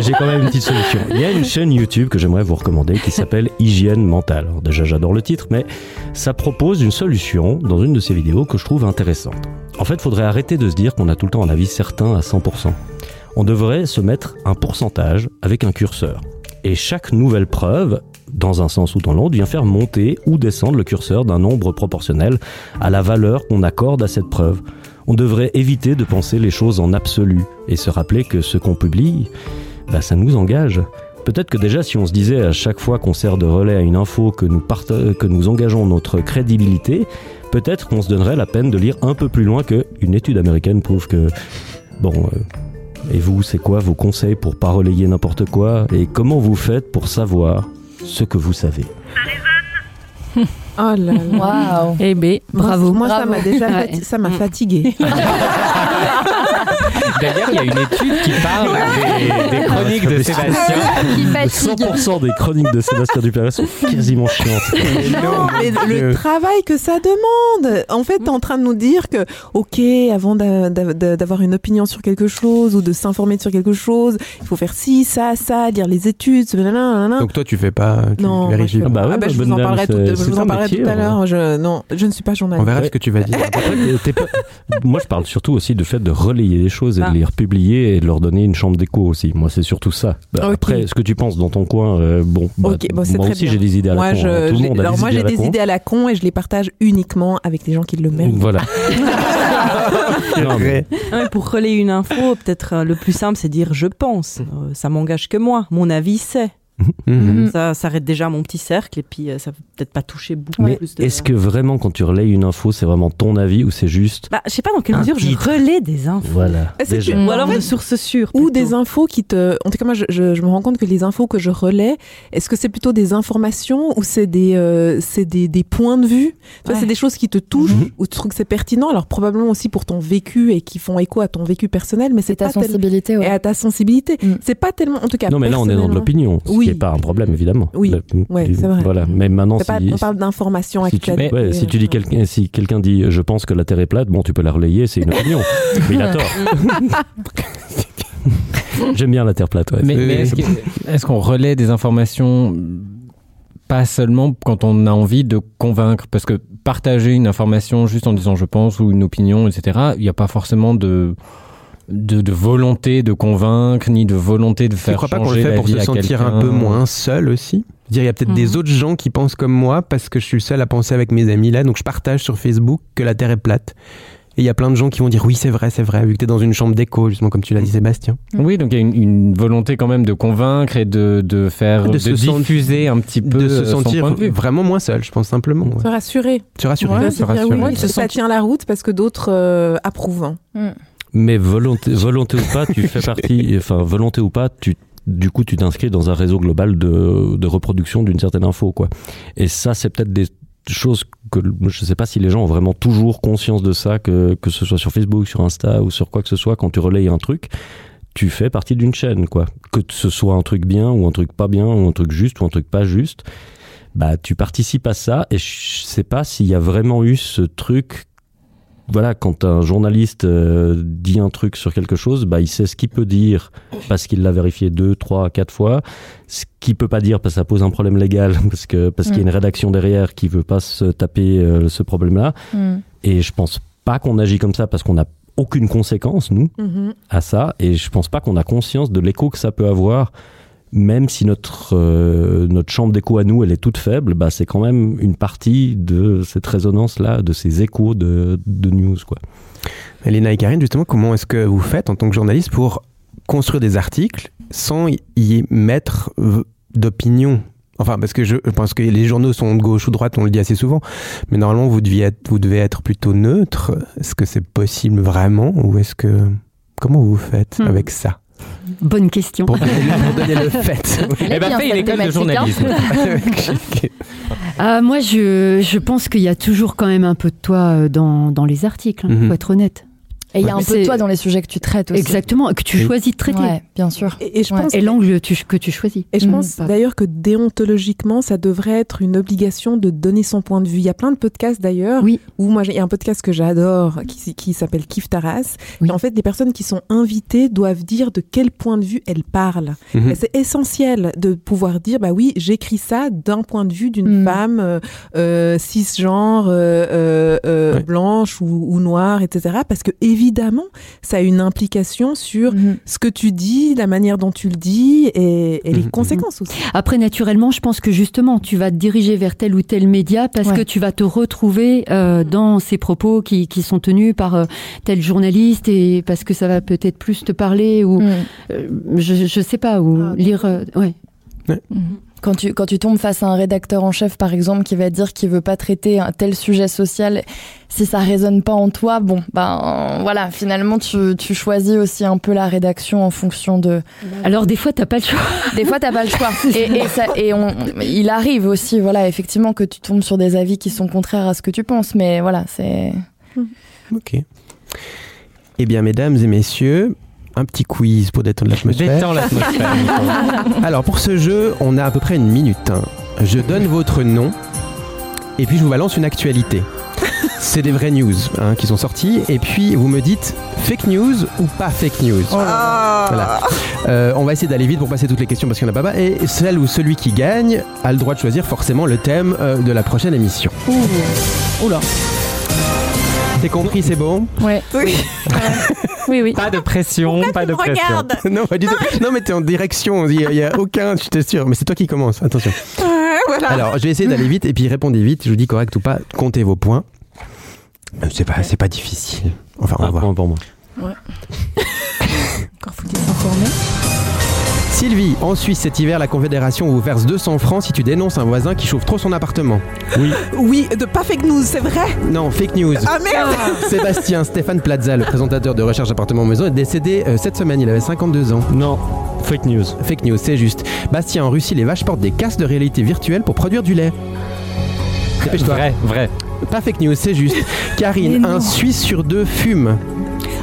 S7: j'ai- quand même une petite solution. Il y a une chaîne YouTube que j'aimerais vous recommander qui s'appelle Hygiène mentale. Déjà, j'adore le titre, mais ça propose une solution dans une de ses vidéos que je trouve intéressante. En fait, il faudrait arrêter de se dire qu'on a tout le temps un avis certain à 100%. On devrait se mettre un pourcentage avec un curseur. Et chaque nouvelle preuve, dans un sens ou dans l'autre, vient faire monter ou descendre le curseur d'un nombre proportionnel à la valeur qu'on accorde à cette preuve. On devrait éviter de penser les choses en absolu et se rappeler que ce qu'on publie, bah, ça nous engage. Peut-être que déjà si on se disait à chaque fois qu'on sert de relais à une info que nous, que nous engageons notre crédibilité, peut-être qu'on se donnerait la peine de lire un peu plus loin que une étude américaine prouve que... Bon... euh, et vous, c'est quoi vos conseils pour pas relayer n'importe quoi Et comment vous faites pour savoir ce que vous savez
S9: Oh là là.
S10: Waouh.
S5: Eh ben,
S6: Bravo.
S9: Moi, ça
S10: Bravo.
S9: m'a déjà
S6: Ouais.
S9: ça m'a fatigué.
S2: D'ailleurs, il y a une étude qui parle des, des chroniques de Sébastien.
S10: Qui fatigue.
S7: 100% des chroniques de Sébastien Dupéret sont quasiment chiantes.
S9: Non, mais le travail que ça demande. En fait, t'es en train de nous dire que, ok, avant d'a- d'a- d'a- d'avoir une opinion sur quelque chose ou de s'informer sur quelque chose, il faut faire ci, ça, ça, lire les études.
S1: Donc, toi, tu fais pas. Tu,
S9: non, moi, je fais
S1: pas.
S7: Bah ouais,
S9: Ah bah,
S7: bah,
S9: je vous en parlerai tout,
S7: c'est-
S9: je
S7: c'est
S9: vous
S7: un
S9: en parlerai
S7: métier,
S9: tout à
S7: hein.
S9: l'heure. Je, non, je ne suis pas
S1: On
S9: journaliste.
S1: verra
S7: Ouais.
S1: ce que tu vas dire.
S7: Après, t'es pas- Moi, je parle surtout aussi du fait de relayer les choses et
S8: Ah.
S7: De les republier et de leur donner une chambre d'écho aussi. Moi, c'est surtout ça. Bah. Après, ce que tu penses dans ton coin, euh, bon, bah,
S9: bon, c'est
S7: moi
S9: très
S7: aussi,
S9: bien.
S7: j'ai des idées à la
S9: moi,
S7: con.
S9: je,
S7: hein. Tout le
S9: j'ai-
S7: monde a
S9: alors
S7: des
S9: moi,
S7: idées
S9: j'ai
S7: à la
S9: des
S7: con.
S9: idées à la con et je les partage uniquement avec des gens qui le méritent.
S7: Voilà. Non, mais-
S8: Ouais, pour relayer une info, peut-être euh, le plus simple, c'est dire je pense. Euh, ça m'engage que moi. Mon avis, c'est.
S1: Mhm.
S8: Ça s'arrête déjà à mon petit cercle et puis euh, ça peut peut-être pas toucher beaucoup
S7: Mais
S8: plus de.
S7: est-ce que vraiment, quand tu relayes une info, c'est vraiment ton avis ou c'est juste.
S8: Bah, je sais pas dans quelle mesure
S7: titre.
S8: je relais des infos.
S7: Voilà.
S9: Est-ce que
S7: déjà.
S9: tu-
S8: Ou alors
S9: En fait,
S8: de sources sûres.
S9: Ou des infos qui te. En tout cas, moi, je, je- je me rends compte que les infos que je relais, est-ce que c'est plutôt des informations ou c'est des, euh, c'est des, des points de vue?
S8: Ouais.
S9: C'est des choses qui te touchent
S7: Mhm.
S9: ou tu trouves que c'est pertinent? Alors, probablement aussi pour ton vécu et qui font écho à ton vécu personnel, mais c'est
S10: ta
S9: tel-
S10: sensibilité,
S9: Et à ta sensibilité.
S10: Mm.
S9: C'est pas tellement. En tout cas,
S7: Non, mais là, on est dans de l'opinion. Ce
S9: Oui.
S7: qui n'est pas un problème, évidemment.
S9: Oui.
S7: Le-
S9: Ouais,
S7: du-
S9: c'est vrai.
S7: Voilà. Mais maintenant,
S9: c'est pas-
S7: si,
S9: on parle d'informations
S7: si tu, ouais, si tu dis quelqu'un, si quelqu'un dit je pense que la Terre est plate, bon, tu peux la relayer, c'est une opinion. mais il a tort. J'aime bien la Terre plate, ouais.
S2: Mais, est-ce qu'on relaie des informations pas seulement quand on a envie de convaincre? Parce que partager une information juste en disant je pense ou une opinion, etc., il n'y a pas forcément de, de, de volonté de convaincre ni de volonté de
S1: Tu
S2: faire
S1: crois pas qu'on le
S2: changer
S1: fait
S2: la
S1: pour
S2: vie
S1: se sentir un peu moins seul aussi? Dire, il y a peut-être des
S5: Mhm.
S1: autres gens qui pensent comme moi parce que je suis le seul à penser avec mes amis là, donc je partage sur Facebook que la Terre est plate. Et il y a plein de gens qui vont dire oui, c'est vrai, c'est vrai, vu que tu es dans une chambre d'écho, justement, comme tu l'as dit, Sébastien.
S2: Oui, donc il y a une, une volonté quand même de convaincre et de, de faire,
S1: De
S2: de,
S1: se
S2: diffuser un petit peu
S1: De se
S2: son
S1: sentir
S2: point de vue.
S1: vraiment moins seul, je pense simplement. ouais.
S9: Se rassurer.
S1: Se rassurer.
S9: Ouais,
S1: se
S9: se
S1: rassurer.
S9: oui, ça tient la route parce que d'autres euh, approuvent.
S7: Mais volonté, volonté ou pas, tu fais partie, enfin, volonté ou pas, tu, du coup, tu t'inscris dans un réseau global de, de reproduction d'une certaine info, quoi. Et ça, c'est peut-être des choses que je sais pas si les gens ont vraiment toujours conscience de ça, que, que ce soit sur Facebook, sur Insta ou sur quoi que ce soit, quand tu relayes un truc, tu fais partie d'une chaîne, quoi. Que ce soit un truc bien ou un truc pas bien ou un truc juste ou un truc pas juste, bah, tu participes à ça et je sais pas s'il y a vraiment eu ce truc voilà, quand un journaliste euh, dit un truc sur quelque chose, bah, il sait ce qu'il peut dire parce qu'il l'a vérifié deux, trois, quatre fois. Ce qu'il peut pas dire parce que ça pose un problème légal, parce que parce qu'il y a une rédaction derrière qui veut pas se taper euh, ce problème-là.
S10: Mm.
S7: Et je pense pas qu'on agit comme ça parce qu'on n'a aucune conséquence nous
S9: Mhm.
S7: à ça. Et je pense pas qu'on a conscience de l'écho que ça peut avoir. Même si notre euh, notre chambre d'écho à nous elle est toute faible, bah c'est quand même une partie de cette résonance là, de ces échos de, de news quoi.
S1: Elena et Karine, justement, comment est-ce que vous faites en tant que journaliste pour construire des articles sans y mettre d'opinion? Enfin, parce que je pense que les journaux sont de gauche ou de droite, on le dit assez souvent, mais normalement, vous, deviez être, vous devez être plutôt neutre. Est-ce que c'est possible vraiment Ou est-ce que. Comment vous faites
S6: Hmm.
S1: avec ça?
S6: Bonne question.
S1: pour donner, pour donner le fait.
S2: Eh ben, fais une école de journalisme.
S6: Ah, moi, je, je pense qu'il y a toujours quand même un peu de toi euh, dans, dans les articles, il
S1: Mhm.
S6: faut être honnête.
S10: Et il y a un peu de toi dans les sujets que tu traites aussi.
S6: Exactement, que tu
S1: Oui.
S6: choisis de traiter.
S10: Ouais, bien sûr.
S9: Et, et je
S10: Ouais.
S9: pense
S6: Et l'angle que tu choisis.
S9: Et je
S6: Mm.
S9: pense d'ailleurs que déontologiquement, ça devrait être une obligation de donner son point de vue. Il y a plein de podcasts d'ailleurs
S6: Oui.
S9: où moi il y a un podcast que j'adore qui, qui s'appelle Kif Taras.
S6: Oui.
S9: Et en fait, les personnes qui sont invitées doivent dire de quel point de vue elles parlent.
S1: Mhm.
S9: C'est essentiel de pouvoir dire bah oui, j'écris ça d'un point de vue d'une
S10: Mm.
S9: femme euh, euh, cisgenre, euh, euh, euh,
S1: Ouais.
S9: blanche ou, ou noire, etc. Parce que évidemment, ça a une implication sur
S10: Mhm.
S9: ce que tu dis, la manière dont tu le dis et, et les
S1: Mhm.
S9: conséquences aussi.
S6: Après, naturellement, je pense que justement, tu vas te diriger vers tel ou tel média parce
S10: Ouais.
S6: que tu vas te retrouver euh, dans ces propos qui, qui sont tenus par euh, tel journaliste et parce que ça va peut-être plus te parler ou
S10: Mm.
S6: euh, je, je sais pas ou lire. euh, ouais.
S10: Quand tu, quand tu tombes face à un rédacteur en chef, par exemple, qui va dire qu'il veut pas traiter un tel sujet social, si ça résonne pas en toi, bon, ben voilà, finalement, tu, tu choisis aussi un peu la rédaction en fonction de.
S6: Alors des fois, t'as pas le choix.
S10: Des fois, t'as pas le choix. Et, et, ça, et on, il arrive aussi, voilà, effectivement, que tu tombes sur des avis qui sont contraires à ce que tu penses, mais voilà, c'est.
S1: Ok. Eh bien, mesdames et messieurs, un petit quiz pour détendre l'atmosphère.
S2: L'atmosphère.
S1: Alors pour ce jeu, on a à peu près une minute. hein. Je donne votre nom et puis je vous balance une actualité. C'est des vraies news hein, qui sont sorties et puis vous me dites fake news ou pas fake news? Voilà. Euh, on va essayer d'aller vite pour passer toutes les questions parce qu'il n'y en a pas mal. Et celle ou celui qui gagne a le droit de choisir forcément le thème euh, de la prochaine émission.
S10: Oula.
S1: T'es compris, c'est bon
S10: Ouais.
S9: Oui.
S10: Oui, oui.
S2: Pas de pression, pas de pression.
S1: Non, pas du tout. Non, mais t'es en direction. Il n'y a, aucun, je t'assure. Mais c'est toi qui commence. Attention.
S9: voilà.
S1: Alors, je vais essayer d'aller vite et puis répondez vite. Je vous dis correct ou pas. Comptez vos points. C'est pas, c'est pas difficile. Enfin, on va
S7: Un
S1: voir.
S7: point pour moi.
S9: Encore faut-il s'informer.
S1: Sylvie, en Suisse cet hiver, la Confédération vous verse 200 francs si tu dénonces un voisin qui chauffe trop son appartement. Oui.
S9: Oui, de pas fake news, c'est vrai?
S1: Non, fake news.
S9: Ah merde.
S1: Sébastien Stéphane Plaza, le présentateur de Recherche Appartement Maison, est décédé euh, cette semaine. Il avait 52 ans.
S7: Non, fake news.
S1: Fake news, c'est juste. Bastien, en Russie, les vaches portent des casques de réalité virtuelle pour produire du lait. Dépêche-toi.
S2: Vrai, vrai.
S1: Pas fake news, c'est juste. Karine, un Suisse sur deux fume.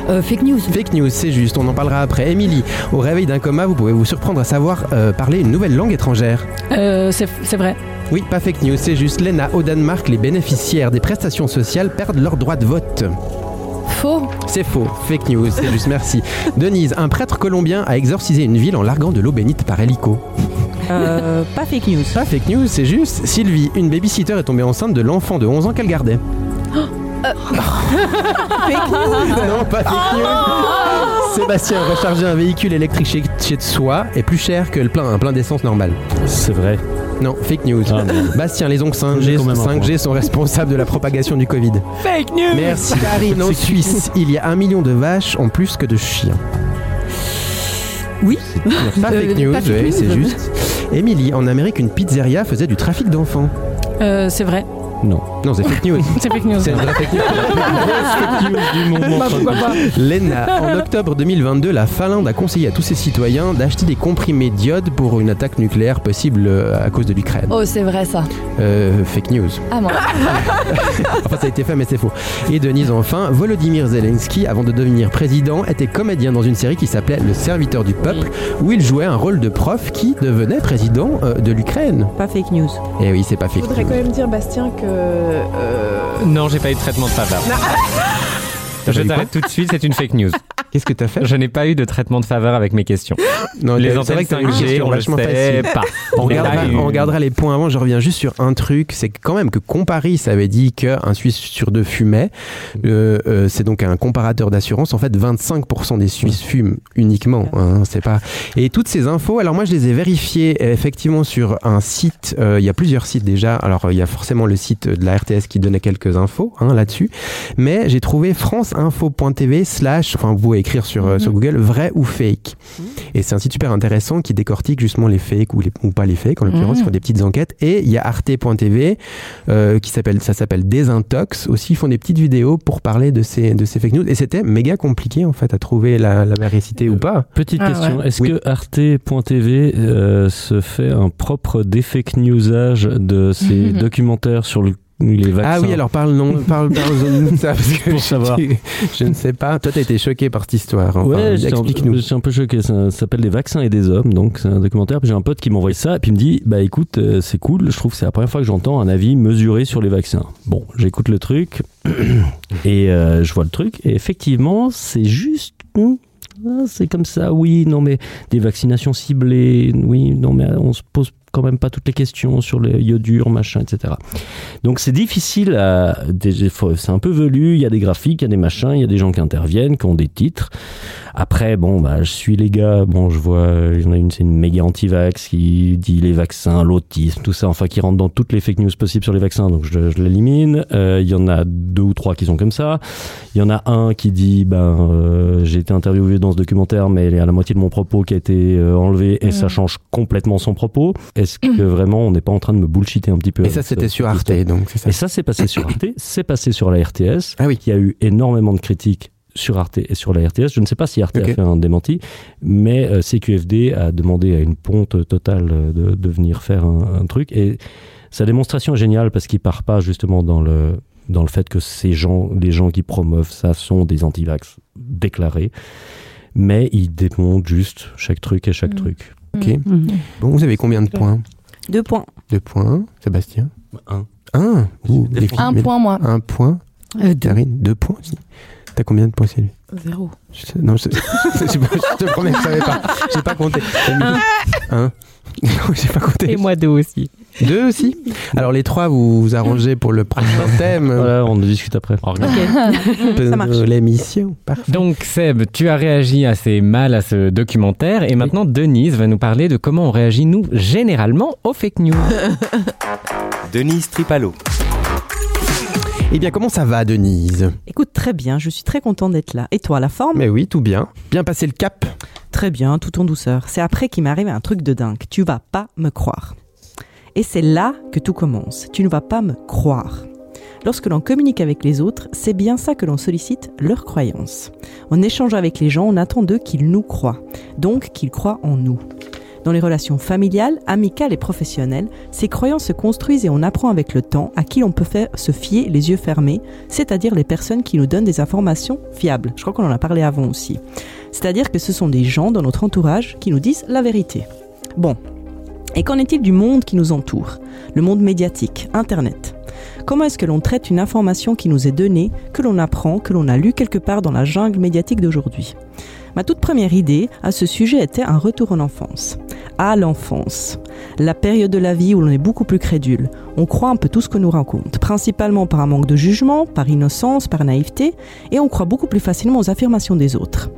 S6: Euh, fake news.
S1: Fake news, c'est juste, on en parlera après. Émilie, au réveil d'un coma, vous pouvez vous surprendre à savoir euh, parler une nouvelle langue étrangère.
S5: Euh, c'est vrai.
S1: Oui, pas fake news, c'est juste. Lena, au Danemark, les bénéficiaires des prestations sociales perdent leur droit de vote.
S10: Faux.
S1: C'est faux, fake news, c'est juste, merci. Denise, un prêtre colombien a exorcisé une ville en larguant de l'eau bénite par hélico.
S8: Euh, pas fake news.
S1: Pas fake news, c'est juste. Sylvie, une babysitter est tombée enceinte de l'enfant de 11 ans qu'elle gardait. Non, pas fake news. Sébastien, recharger un véhicule électrique chez, chez soi est plus cher que le plein, un plein d'essence normal.
S7: C'est vrai.
S1: Non, fake news.
S7: Ah.
S1: Bastien, les ongles 5G,
S7: J'ai quand même un
S1: 5G sont responsables de la propagation du Covid.
S5: Fake news
S1: Merci Karine. En Suisse, il y a un million de vaches en plus que de chiens.
S6: Oui.
S1: Pas
S6: Euh,
S1: fake news,
S6: pas news.
S1: c'est juste. Émilie, en Amérique, une pizzeria faisait du trafic d'enfants.
S5: Euh, C'est vrai.
S7: Non.
S1: Non, c'est fake news.
S5: C'est fake news.
S1: C'est une vraie fake news.
S7: du moment.
S5: Bah,
S1: Lena, en octobre 2022, la Finlande a conseillé à tous ses citoyens d'acheter des comprimés d'iode pour une attaque nucléaire possible euh, à cause de l'Ukraine.
S10: Oh, c'est vrai ça.
S1: Euh, fake news.
S10: Ah bon.
S1: Enfin, ça a été fait, mais c'est faux. Et Denise, enfin, Volodymyr Zelensky, avant de devenir président, était comédien dans une série qui s'appelait Le serviteur du peuple, où il jouait un rôle de prof qui devenait président euh, de l'Ukraine.
S8: Pas fake news.
S1: Et oui, c'est pas
S9: Je
S1: fake
S9: voudrais
S1: news.
S9: quand même dire, Bastien, que. Euh,
S2: Non, j'ai pas eu de traitement de faveur.
S1: T'as
S2: Je
S1: pas eu
S2: t'arrête tout de suite, c'est une fake news.
S1: Qu'est-ce que t'as fait
S2: Je n'ai pas eu de traitement de faveur avec mes questions.
S1: Non,
S2: Les
S1: c'est
S2: antennes
S1: vrai que t'as une
S2: 5G,
S1: question
S2: on le
S1: vachement
S2: sait
S1: facile.
S2: pas.
S1: On regardera, on les points avant. Je reviens juste sur un truc. C'est que quand même que Comparis avait dit qu'un Suisse sur deux fumait. Euh, euh, c'est donc un comparateur d'assurance. En fait, 25% des Suisses fument uniquement. hein, c'est pas. Et toutes ces infos. Alors moi, je les ai vérifiées euh, effectivement sur un site. euh, il y a plusieurs sites déjà. Alors il y a forcément le site de la RTS qui donnait quelques infos hein, là-dessus. Mais j'ai trouvé franceinfo.tv slash. Enfin, vous pouvez écrire sur, euh, sur Google vrai ou fake. Et c'est un site super intéressant qui décortique justement les fakes ou, les, ou pas les fakes, en l'occurrence,
S5: Mhm.
S1: ils font des petites enquêtes. Et il y a arte.tv, euh, qui s'appelle, ça s'appelle Désintox, aussi, ils font des petites vidéos pour parler de ces, de ces fake news. Et c'était méga compliqué, en fait, à trouver la, la véracité ou pas.
S7: Petite
S5: Ah,
S7: question,
S5: ouais.
S7: est-ce
S1: Oui.
S7: que Arte.tv euh, se fait un propre défake newsage de ces documentaires sur le- les vaccins
S1: Ah oui, alors parle non, parle, parle de ça, parce que
S7: Pour
S1: je-
S7: savoir.
S1: Je ne sais pas. Toi, t'as été choqué par cette histoire. Enfin,
S7: Ouais, j'étais un,
S1: explique-nous.
S7: je suis un peu choqué. Ça, ça s'appelle Des vaccins et des hommes, donc c'est un documentaire. Puis j'ai un pote qui m'a envoyé ça, et puis il me dit Bah écoute, euh, c'est cool, je trouve que c'est la première fois que j'entends un avis mesuré sur les vaccins. Bon, j'écoute le truc, et euh, je vois le truc, et effectivement, c'est juste. hmm, ah, C'est comme ça, oui, non, mais des vaccinations ciblées, oui, non, mais on se pose quand même pas toutes les questions sur les iodures, machin, etc. Donc c'est difficile à. C'est un peu velu, il y a des graphiques, il y a des machins, il y a des gens qui interviennent, qui ont des titres. Après, bon, bah, je suis les gars, bon, je vois, il y en a une, c'est une méga anti-vax qui dit les vaccins, l'autisme, tout ça, enfin, qui rentre dans toutes les fake news possibles sur les vaccins, donc je, je l'élimine. Euh, Il y en a deux ou trois qui sont comme ça. Il y en a un qui dit, ben, euh, j'ai été interviewé dans ce documentaire, mais il y a la moitié de mon propos qui a été euh, enlevé et ça
S5: Mm.
S7: change complètement son propos. Est-ce que vraiment on n'est pas en train de me bullshiter un petit peu
S1: Et ça, c'était sur Arte, donc c'est ça.
S7: et ça, c'est passé sur Arte, c'est passé sur la RTS.
S1: Ah oui.
S7: Il y a eu énormément de critiques sur Arte et sur la RTS. Je ne sais pas si Arte a fait un démenti, mais euh, CQFD a demandé à une ponte totale euh, de, de venir faire un, un truc. Et sa démonstration est géniale parce qu'il part pas justement dans le dans le fait que ces gens, les gens qui promeuvent ça sont des anti-vax déclarés, mais il démonte juste chaque truc et chaque
S5: Mm.
S7: truc.
S1: Ok.
S6: Mhm.
S1: Bon, vous avez combien de points?
S8: Deux points.
S1: Deux points, Sébastien?
S7: Un.
S1: Un Ouh,
S10: Un point, moi.
S1: Un point.
S6: Euh, deux.
S1: Karine, deux points aussi. T'as combien de points, Sylvie
S9: Zéro.
S1: Je Non, je, je, sais pas, je te promets que je savais pas. J'ai pas compté. Un. Un. Non, j'ai pas compté.
S2: Et moi deux aussi.
S1: Deux aussi Alors les trois, vous vous arrangez pour le prochain thème
S7: Voilà, on en discute après.
S1: de
S8: ça marche.
S1: l'émission. Parfait.
S2: Donc Seb, tu as réagi assez mal à ce documentaire et maintenant Denise va nous parler de comment on réagit nous généralement aux fake news.
S11: Denise Tripalo.
S1: Eh bien, comment ça va, Denise?
S8: Écoute, très bien, je suis très content d'être là. Et toi, la forme?
S1: Mais oui, tout bien. Bien passé le cap?
S8: Très bien, tout en douceur. C'est après qu'il m'est arrivé un truc de dingue. Tu vas pas me croire. Et c'est là que tout commence. Tu ne vas pas me croire. Lorsque l'on communique avec les autres, c'est bien ça que l'on sollicite, leur croyance. En échangeant avec les gens, on attend d'eux qu'ils nous croient, donc qu'ils croient en nous. Dans les relations familiales, amicales et professionnelles, ces croyances se construisent et on apprend avec le temps à qui l'on peut faire se fier les yeux fermés, c'est-à-dire les personnes qui nous donnent des informations fiables. Je crois qu'on en a parlé avant aussi. C'est-à-dire que ce sont des gens dans notre entourage qui nous disent la vérité. Bon. Et qu'en est-il du monde qui nous entoure? Le monde médiatique, Internet. Comment est-ce que l'on traite une information qui nous est donnée, que l'on apprend, que l'on a lu quelque part dans la jungle médiatique d'aujourd'hui? Ma toute première idée à ce sujet était un retour en enfance. À l'enfance. La période de la vie où l'on est beaucoup plus crédule. On croit un peu tout ce que nous raconte, principalement par un manque de jugement, par innocence, par naïveté, et on croit beaucoup plus facilement aux affirmations des autres.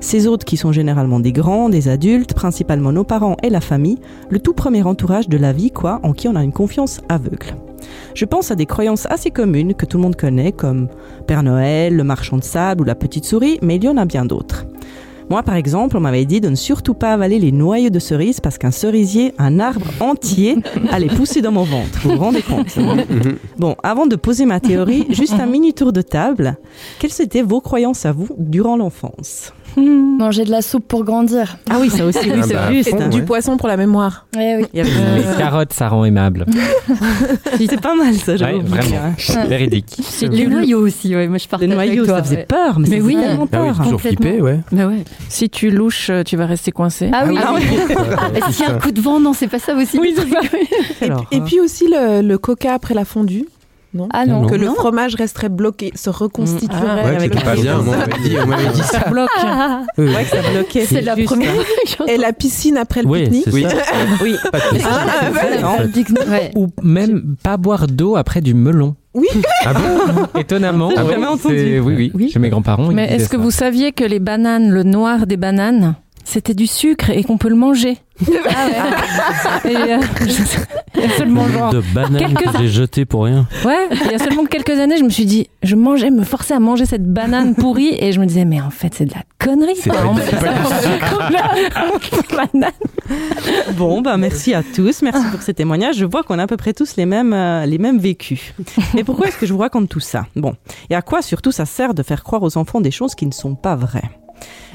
S8: Ces autres qui sont généralement des grands, des adultes, principalement nos parents et la famille, le tout premier entourage de la vie, quoi, en qui on a une confiance aveugle. Je pense à des croyances assez communes que tout le monde connaît, comme Père Noël, le marchand de sable ou la petite souris, mais il y en a bien d'autres. Moi, par exemple, on m'avait dit de ne surtout pas avaler les noyaux de cerises parce qu'un cerisier, un arbre entier, allait pousser dans mon ventre. Vous vous rendez compte Bon, avant de poser ma théorie, juste un mini tour de table. Quelles étaient vos croyances à vous durant l'enfance?
S10: Manger de la soupe pour grandir.
S8: Ah oui, ça aussi, oui,
S1: Ah
S8: c'est
S1: bah,
S8: juste.
S9: Et du poisson pour la mémoire.
S10: Eh oui.
S8: Il y avait-
S2: Les carottes, ça rend aimable.
S8: C'est pas mal ça,
S2: Ouais,
S8: j'avoue.
S2: vraiment. Véridique.
S6: Les noyaux aussi, ouais. Moi, je partage
S8: Les
S6: avec
S8: noyaux,
S6: toi,
S8: ça faisait
S6: ouais.
S8: peur, mais,
S6: Mais
S8: ça
S6: oui.
S8: faisait tellement
S1: Ah oui,
S8: peur.
S1: toujours flippé, ouais.
S6: Bah ouais.
S5: Si tu louches, euh, tu vas rester coincé.
S10: Ah oui.
S8: Ah oui.
S6: Est-ce qu'il y a un coup de vent Non, c'est pas ça aussi.
S5: Oui, c'est ça.
S9: Et puis aussi le, le coca après la fondue. Non
S10: Ah non.
S1: Non.
S9: Que le
S8: Non.
S9: fromage resterait bloqué, se reconstituerait.
S8: Ah,
S1: Ouais,
S9: avec
S1: c'était pas bien, on m'avait dit, on m'avait dit ça.
S5: Ça bloque.
S1: Oui,
S8: ouais, que ça bloquait.
S6: c'est la
S8: juste,
S6: première
S8: hein.
S6: chose.
S9: Et la piscine après le
S7: Oui, c'est
S1: Oui.
S8: Oui.
S1: Pas de soucis.
S9: Ah. Ouais.
S2: Ou même pas boire d'eau après du melon.
S9: Oui.
S1: Ah bon
S2: Étonnamment. Ah
S8: entendu.
S2: c'est- Oui, oui,
S6: Oui.
S2: Chez mes grands-parents.
S5: Mais est-ce que
S2: ça.
S5: vous saviez que les bananes, le noir des bananes, c'était du sucre et qu'on peut le manger Ah ouais. Et, euh, il y a seulement genre.
S7: de bananes
S5: quelques-
S7: que j'ai jetées pour rien.
S5: Ouais, il y a seulement quelques années, je me suis dit, je mangeais, me forçais à manger cette banane pourrie et je me disais, mais en fait, c'est de la connerie.
S1: C'est pas pas
S5: banane.
S8: Bon, bah merci à tous, merci pour ces témoignages. Je vois qu'on a à peu près tous les mêmes, euh, les mêmes vécus. Mais pourquoi est-ce que je vous raconte tout ça? Bon, et à quoi surtout ça sert de faire croire aux enfants des choses qui ne sont pas vraies?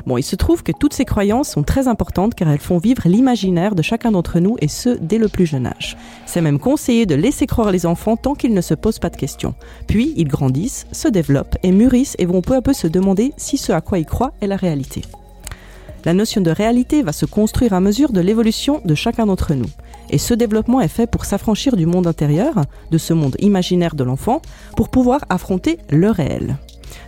S8: Bon, il se trouve que toutes ces croyances sont très importantes car elles font vivre l'imaginaire de chacun d'entre nous et ce, dès le plus jeune âge. C'est même conseillé de laisser croire les enfants tant qu'ils ne se posent pas de questions. Puis, ils grandissent, se développent et mûrissent et vont peu à peu se demander si ce à quoi ils croient est la réalité. La notion de réalité va se construire à mesure de l'évolution de chacun d'entre nous. Et ce développement est fait pour s'affranchir du monde intérieur, de ce monde imaginaire de l'enfant, pour pouvoir affronter le réel.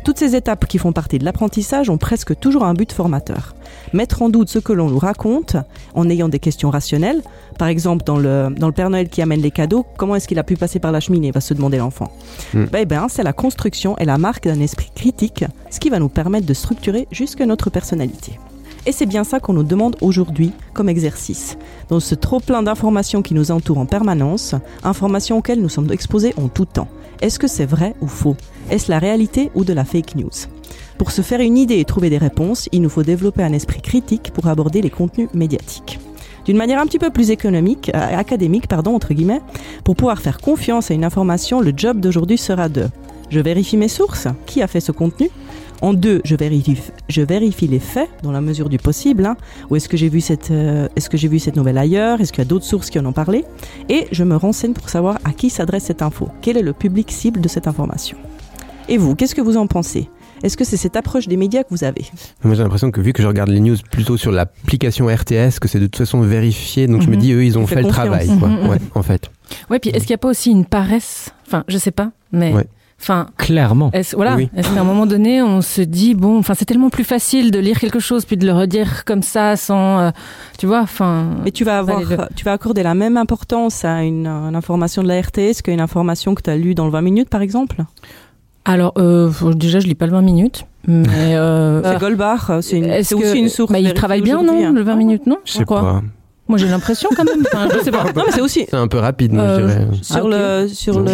S8: Toutes ces étapes qui font partie de l'apprentissage ont presque toujours un but formateur. Mettre en doute ce que l'on nous raconte en ayant des questions rationnelles. Par exemple, dans le, dans le Père Noël qui amène les cadeaux, comment est-ce qu'il a pu passer par la cheminée va se demander l'enfant.
S1: Hmm.
S8: Ben, ben, c'est la construction et la marque d'un esprit critique, ce qui va nous permettre de structurer jusque notre personnalité. Et c'est bien ça qu'on nous demande aujourd'hui comme exercice. Dans ce trop plein d'informations qui nous entourent en permanence, informations auxquelles nous sommes exposés en tout temps. Est-ce que c'est vrai ou faux? Est-ce la réalité ou de la fake news? Pour se faire une idée et trouver des réponses, il nous faut développer un esprit critique pour aborder les contenus médiatiques. D'une manière un petit peu plus économique, euh, académique, pardon, entre guillemets, pour pouvoir faire confiance à une information, le job d'aujourd'hui sera de je vérifie mes sources, qui a fait ce contenu, en deux, je vérifie, je vérifie les faits dans la mesure du possible. Hein. Ou est-ce que j'ai vu cette, euh, est-ce que j'ai vu cette nouvelle ailleurs? Est-ce qu'il y a d'autres sources qui en ont parlé? Et je me renseigne pour savoir à qui s'adresse cette info. Quel est le public cible de cette information? Et vous, qu'est-ce que vous en pensez? Est-ce que c'est cette approche des médias que vous avez?
S1: Moi, j'ai l'impression que vu que je regarde les news plutôt sur l'application RTS, que c'est de toute façon vérifié, donc je me
S5: Mhm.
S1: dis, eux, ils ont fait le
S8: confiance.
S1: travail, quoi.
S5: Mhm.
S1: Ouais, en fait.
S5: Ouais, puis est-ce qu'il n'y a pas aussi une paresse? Enfin, je sais pas, mais.
S1: Ouais.
S5: Enfin,
S2: Clairement.
S5: est-ce, voilà,
S1: Oui.
S5: est-ce qu'à un moment donné, on se dit bon, enfin, c'est tellement plus facile de lire quelque chose puis de le redire comme ça, sans, euh, tu vois, enfin.
S8: Mais tu vas avoir,
S5: Allez,
S8: tu vas accorder la même importance à une, une information de la RTS qu'à une information que tu as lue dans le 20 minutes, par exemple?
S5: Alors, euh, déjà, je lis pas le 20 minutes, mais. Euh,
S8: C'est Goldbach, c'est une-
S5: que-
S8: aussi une source.
S5: Bah, il travaille bien, non,
S8: hein.
S5: le 20 minutes, non
S1: Je sais
S5: Pourquoi
S1: pas.
S5: Moi, j'ai l'impression quand même. Enfin, je sais pas.
S8: Non, mais c'est aussi
S1: C'est un peu rapide, moi,
S5: Euh,
S1: je dirais.
S8: sur
S5: Ah,
S8: le sur
S1: Non.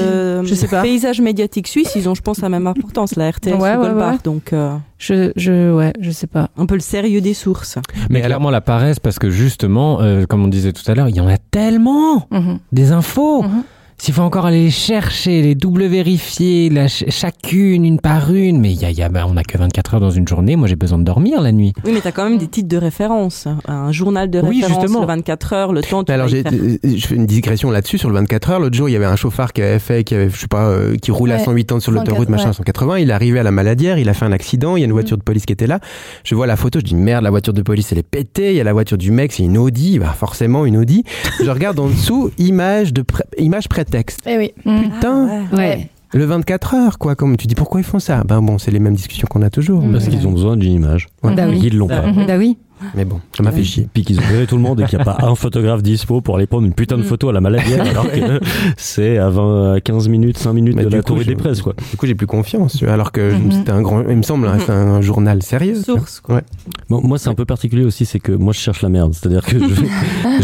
S8: le
S5: Je sais pas.
S8: paysage médiatique suisse, ils ont, je pense, la même importance, la RTS
S5: Ouais,
S8: ou
S5: ouais,
S8: Goldbach.
S5: ouais.
S8: Donc, euh,
S5: Je, je, ouais, je sais pas.
S8: un peu le sérieux des sources.
S2: Mais clairement la paresse parce que justement, euh, comme on disait tout à l'heure, il y en a tellement
S5: Mhm.
S2: des infos.
S5: Mhm.
S2: S'il faut encore aller les chercher, les double vérifier, la ch- chacune une par une, mais il y a, il y a- bah, on n'a que 24 heures dans une journée. Moi, j'ai besoin de dormir la nuit.
S8: Oui, mais tu as quand même des titres de référence. Un journal de
S2: Oui,
S8: référence,
S2: justement.
S8: le 24 heures, le temps. tu
S1: Alors euh, je fais une digression là-dessus sur le 24 heures. L'autre jour, il y avait un chauffard qui avait fait, qui avait, je sais pas, euh, qui roule à
S10: Ouais.
S1: 180 sur l'autoroute,
S10: 180,
S1: machin,
S10: ouais.
S1: 180. Il est arrivé à la maladière, il a fait un accident. Il y a une voiture de police qui était là. Je vois la photo, je dis merde, la voiture de police elle est pétée. Il y a la voiture du mec, c'est une Audi, bah forcément une Audi. Je regarde en dessous, image de image près de texte.
S10: Eh oui.
S1: Putain.
S10: Ouais.
S1: Le 24 heures, quoi. Comme tu dis, pourquoi ils font ça? Ben bon, c'est les mêmes discussions qu'on a toujours.
S7: Parce qu'ils ont besoin d'une image.
S1: Ouais.
S6: Bah oui.
S7: Ils l'ont pas.
S6: Bah oui.
S1: Mais bon, ça m'a fait chier.
S7: Puis qu'ils ont viré tout le monde et qu'il n'y a pas un photographe dispo pour aller prendre une putain de photo à la maladie alors que c'est à 20, à 15 minutes, 5 minutes
S1: Mais
S7: de la
S1: coup,
S7: tour
S1: je-
S7: des presses, quoi.
S1: Du coup, j'ai plus confiance. Alors que c'était un grand, il me semble, hein, c'est un journal sérieux.
S8: Source,
S1: Ouais.
S7: Bon, moi, c'est un peu particulier aussi, c'est que moi, je cherche la merde. C'est-à-dire que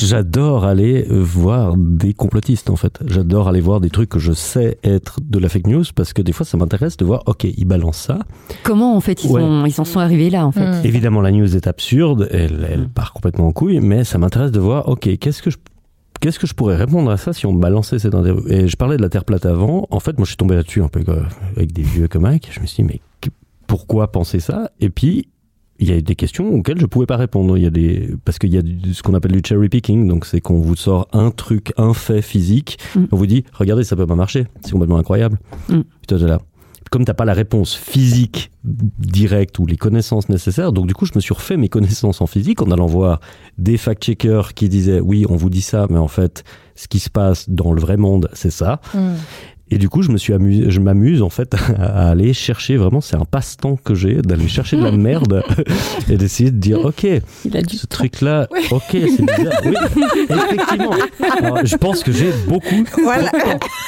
S7: j'adore, aller euh, voir des complotistes, en fait. J'adore aller voir des trucs que je sais être de la fake news parce que des fois, ça m'intéresse de voir, ok, ils balancent ça.
S6: Comment en fait ils,
S7: Ouais.
S6: sont, ils en sont arrivés là en fait
S10: Mm.
S7: Évidemment, la news est absurde, elle, elle part complètement en couille, mais ça m'intéresse de voir, ok, qu'est-ce que je Qu'est-ce que je pourrais répondre à ça si on me balançait cette interview? Et je parlais de la Terre plate avant. En fait, moi, je suis tombé là-dessus un peu avec des vieux comiques. Je me suis dit, mais pourquoi penser ça? Et puis, il y a des questions auxquelles je pouvais pas répondre. Il y a des parce qu'il y a du- ce qu'on appelle du cherry picking, donc c'est qu'on vous sort un truc, un fait physique,
S6: Mm.
S7: on vous dit, regardez, ça peut pas marcher. C'est complètement incroyable.
S6: Mm.
S7: Toi, t'es là. Comme t'as pas la réponse physique directe ou les connaissances nécessaires, donc du coup, je me suis refait mes connaissances en physique en allant voir des fact-checkers qui disaient, oui, on vous dit ça, mais en fait, ce qui se passe dans le vrai monde, c'est ça.
S10: Mm.
S7: Et du coup, je me suis amusé, je m'amuse en fait à aller chercher vraiment, c'est un passe-temps que j'ai d'aller chercher de la merde et d'essayer de dire, ok,
S5: Il a du
S7: ce truc-là, ok, c'est bizarre. Oui, effectivement. Alors, je pense que j'ai beaucoup.
S9: Voilà.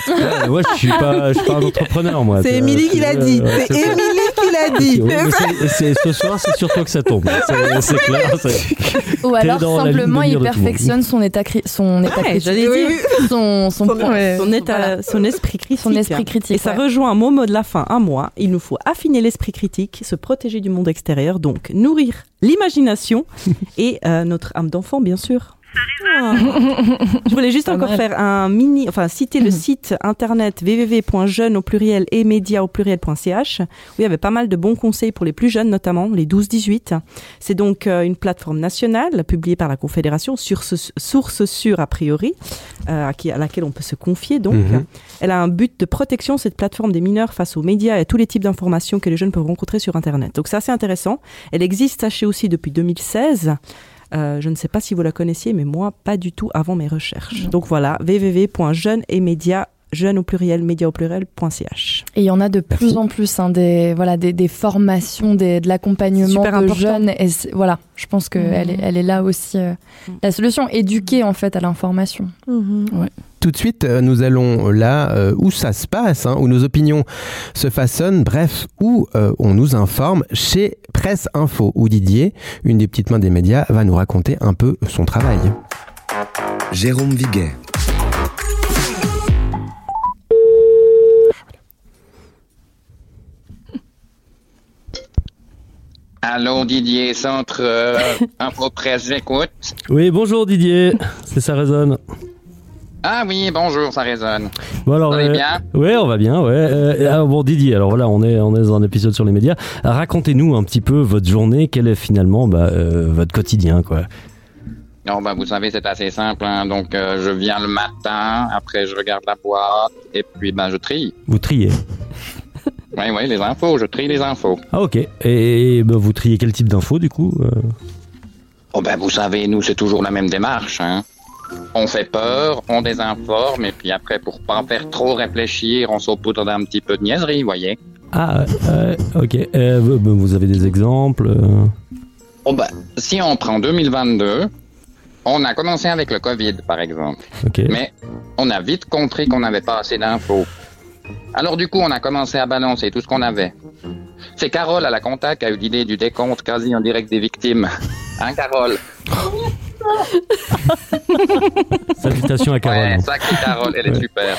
S7: Ouais, ouais, je suis pas, je suis pas un entrepreneur moi.
S9: C'est Émilie qui l'a dit.
S7: Ouais,
S9: C'est. Émilie qui l'a dit.
S7: Ouais, c'est- ce soir, c'est sur toi que ça tombe. C'est clair.
S10: Ou alors simplement il perfectionne son état, cri- son état critique, son, son,
S8: Son, état, critique.
S10: Son esprit critique,
S8: Et ça
S10: ouais.
S8: rejoint un mot mot de la fin à moi. Il nous faut affiner l'esprit critique, se protéger du monde extérieur, donc nourrir l'imagination et euh, notre âme d'enfant, bien sûr. Ah. Je voulais juste encore
S10: mal.
S8: faire un mini, enfin citer le site internet www.jeune au pluriel et média au pluriel.ch où il y avait pas mal de bons conseils pour les plus jeunes, notamment les 12-18. C'est donc euh, une plateforme nationale publiée par la Confédération sur ce, source sûre a priori, euh, à, qui, à laquelle on peut se confier donc.
S1: Mhm.
S8: Elle a un but de protection, cette plateforme des mineurs face aux médias et à tous les types d'informations que les jeunes peuvent rencontrer sur Internet. Donc c'est assez intéressant. Elle existe, sachez aussi, depuis 2016. Euh, je ne sais pas si vous la connaissiez, mais moi, pas du tout avant mes recherches. Donc voilà, www.jeune et média, jeune au pluriel, média au pluriel.ch.
S10: Et il y en a de plus en plus, hein, des, voilà, des, des formations, des, de l'accompagnement de
S8: important.
S10: jeunes. Et voilà, je pense qu'elle est, elle est là aussi euh, la solution. Éduquer en fait à l'information.
S1: Tout de suite, euh, nous allons là euh, où ça se passe, hein, où nos opinions se façonnent, bref, où euh, on nous informe chez Presse Info, où Didier, une des petites mains des médias, va nous raconter un peu son travail.
S11: Jérôme Viguet.
S12: Allô Didier, centre euh, Info Presse, j'écoute.
S7: Oui, bonjour Didier, c'est ça résonne.
S12: Ah oui, bonjour, ça résonne.
S7: Bon alors,
S12: Vous allez
S7: euh,
S12: bien?
S7: ouais, on va bien. Ouais. Euh, alors, bon Didier, alors voilà, on est on est dans un épisode sur les médias. Racontez-nous un petit peu votre journée. Quel est finalement bah, euh, votre quotidien, quoi?
S12: Non, bah, vous savez, c'est assez simple. hein. Donc, euh, je viens le matin, après je regarde la boîte, et puis ben, je trie.
S7: Vous triez.
S12: Oui, oui, les infos, je trie les infos.
S7: Ah ok. Et, bah, vous triez quel type d'infos du coup euh?
S12: Oh ben, vous savez, nous, c'est toujours la même démarche. Hein. On fait peur, on désinforme, et puis après, pour pas faire trop réfléchir, on saupoudre d'un petit peu de niaiserie, vous voyez.
S7: Ah euh, ok. Euh, vous- bah, vous avez des exemples
S12: Oh ben, si on prend 2022, on a commencé avec le Covid, par exemple.
S7: Ok.
S12: Mais on a vite compris qu'on n'avait pas assez d'infos. Alors du coup, on a commencé à balancer tout ce qu'on avait. C'est Carole à la contact qui a eu l'idée du décompte quasi en direct des victimes. Hein, Carole?
S7: Salutations à Carole.
S12: Ouais, ça Carole, elle est super.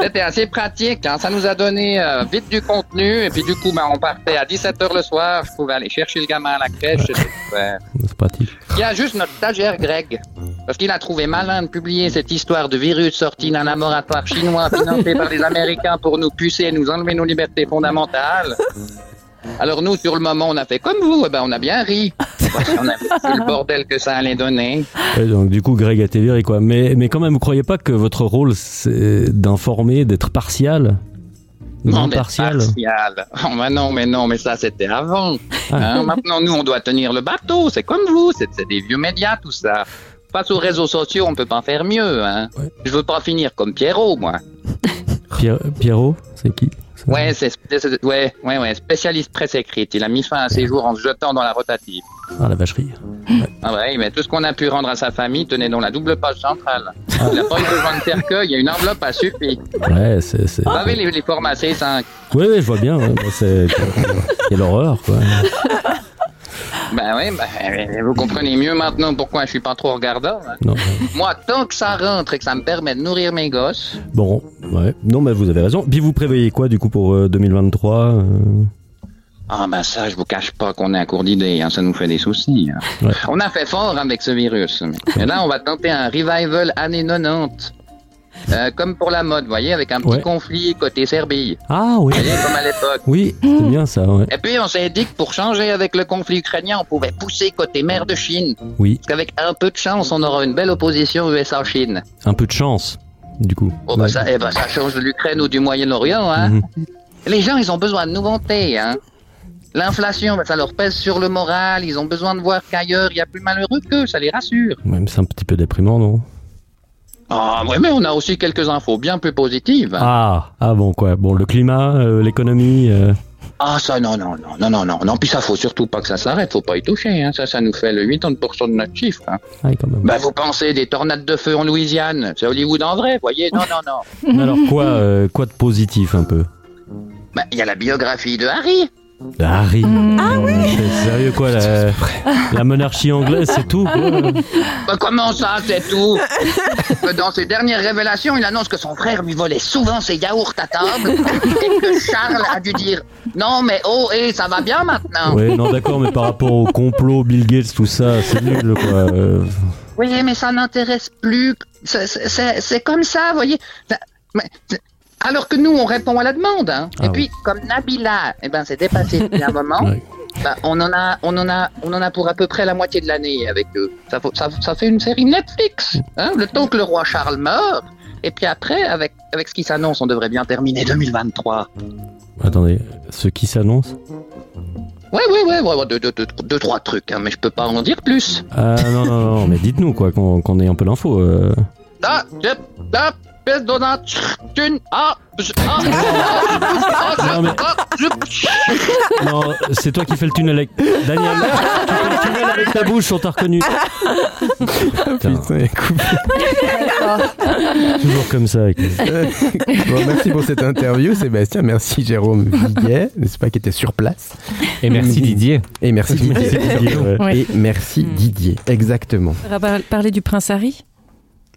S12: C'était assez pratique, hein. ça nous a donné euh, vite du contenu, et puis du coup, ben, on partait à 17h le soir, je pouvais aller chercher le gamin à la crèche, super.
S7: C'est pratique.
S12: Il y a juste notre stagiaire Greg. Parce qu'il a trouvé malin de publier cette histoire de virus sorti d'un laboratoire chinois financé par les Américains pour nous pucer et nous enlever nos libertés fondamentales. Alors nous, sur le moment, on a fait comme vous, eh ben, on a bien ri. Qu'on avait vu le bordel que ça allait donner.
S7: Ouais, donc du coup, Greg a été viré quoi. Mais mais quand même, vous croyez pas que votre rôle c'est d'informer, d'être partial,
S12: Non, partial. Oh, mais non, mais non, mais ça, c'était avant.
S7: Ah.
S12: Hein, maintenant, nous, on doit tenir le bateau. C'est comme vous. C'est des vieux médias, tout ça. Face aux réseaux sociaux, on peut pas faire mieux. Hein. Je veux pas finir comme Pierrot, moi.
S7: Pierre- Pierrot, c'est qui?
S12: Ouais, c'est ouais, ouais, ouais, spécialiste presse écrite. Il a mis fin à ses jours en se jetant dans la rotative.
S7: Ah, la vacherie.
S12: Ah ouais, mais tout ce qu'on a pu rendre à sa famille tenait dans la double page centrale. Il n'a pas eu besoin de cercueil, il y a une enveloppe à suffi.
S7: Ouais, c'est.
S12: Vous savez, les, les formats C5.
S7: Oui, oui, je vois bien. ouais, bah, c'est. Quelle horreur, quoi.
S12: Ben oui, ben, vous comprenez mieux maintenant pourquoi je suis pas trop regardant. hein.
S7: Non.
S12: Moi, tant que ça rentre et que ça me permet de nourrir mes gosses,
S7: Bon, ouais. Non, mais vous avez raison. Puis vous prévoyez quoi, du coup, pour euh, 2023 euh?
S12: Ah ben ça, je vous cache pas qu'on est à court d'idées, hein, ça nous fait des soucis. hein.
S7: Ouais.
S12: On a fait fort avec ce virus. Et là, on va tenter un revival années 90. Euh, comme pour la mode, vous voyez, avec un petit
S7: Ouais.
S12: conflit côté Serbie.
S7: Ah, oui.
S12: Vous voyez, comme à l'époque.
S7: Oui, c'est bien ça, ouais.
S12: Et puis on s'est dit que pour changer avec le conflit ukrainien, on pouvait pousser côté mer de Chine.
S7: Oui.
S12: Parce qu'avec un peu de chance, on aura une belle opposition USA-Chine.
S7: Un peu de chance, du coup.
S12: Oh bah ça, eh ben, ça change de l'Ukraine ou du Moyen-Orient, hein.
S7: Mhm.
S12: Les gens, ils ont besoin de nouveautés, hein. L'inflation, ben, ça leur pèse sur le moral. Ils ont besoin de voir qu'ailleurs, il y a plus malheureux qu'eux, ça les rassure.
S7: Même c'est un petit peu déprimant, non?
S12: Ah, ouais, mais on a aussi quelques infos bien plus positives.
S7: Ah, ah bon, quoi? Bon, le climat, euh, l'économie. euh,
S12: Ah, ça, non, non, non, non, non, non, non. Puis ça, faut surtout pas que ça s'arrête. Faut pas y toucher, hein. Ça, ça nous fait le 80% de notre chiffre, hein.
S7: Ah, quand même.
S12: Ben, vous pensez des tornades de feu en Louisiane? C'est Hollywood en vrai, voyez? Non, non, non.
S7: Alors, quoi, euh, quoi de positif, un peu?
S12: Ben, il y a la biographie de Harry.
S7: Harry.
S12: Ah oui
S7: C'est sérieux, quoi, la, la monarchie anglaise, c'est tout, quoi.
S12: Ben, comment ça, c'est tout? Dans ses dernières révélations, il annonce que son frère lui volait souvent ses yaourts à table et que Charles a dû dire Non, mais oh, et ça va bien maintenant.
S7: Ouais, non, d'accord, mais par rapport au complot, Bill Gates, tout ça, c'est nul, quoi. euh,
S12: Oui, mais ça n'intéresse plus. C'est- comme ça, vous voyez. Mais- alors que nous, on répond à la demande. hein.
S7: Ah
S12: et puis, comme Nabila, eh ben, c'est dépassé depuis un moment.
S7: Ouais.
S12: ben, on en a, on en a, on en a pour à peu près la moitié de l'année avec eux. Ça, faut- ça, ça fait une série Netflix. Hein, le temps que le roi Charles meurt. Et puis après, avec, avec ce qui s'annonce, on devrait bien terminer 2023.
S7: Attendez, ce qui s'annonce?
S12: Ouais, ouais, ouais, ouais, ouais, deux, deux, deux, deux, trois trucs, hein, mais je peux pas en dire plus.
S7: Ah, non, non, non, mais dites-nous, quoi, qu'on ait un peu l'info. euh.
S12: Tune, ah, je- ah, ah, ah,
S7: Non, mais-
S12: ah, je-
S7: Non, c'est toi qui fais le tunnel avec. Daniel, tu fais le tunnel avec ta bouche, on t'a reconnu. Putain, toujours comme ça. avec-
S1: Bon, merci pour cette interview, Sébastien. Merci, Jérôme Viguet, n'est-ce pas, qui était sur place.
S2: Et merci Didier.
S1: Et merci Didier.
S7: Merci Didier, ouais.
S5: Ouais.
S1: Et merci Didier, exactement.
S5: On va par- parler du prince Harry?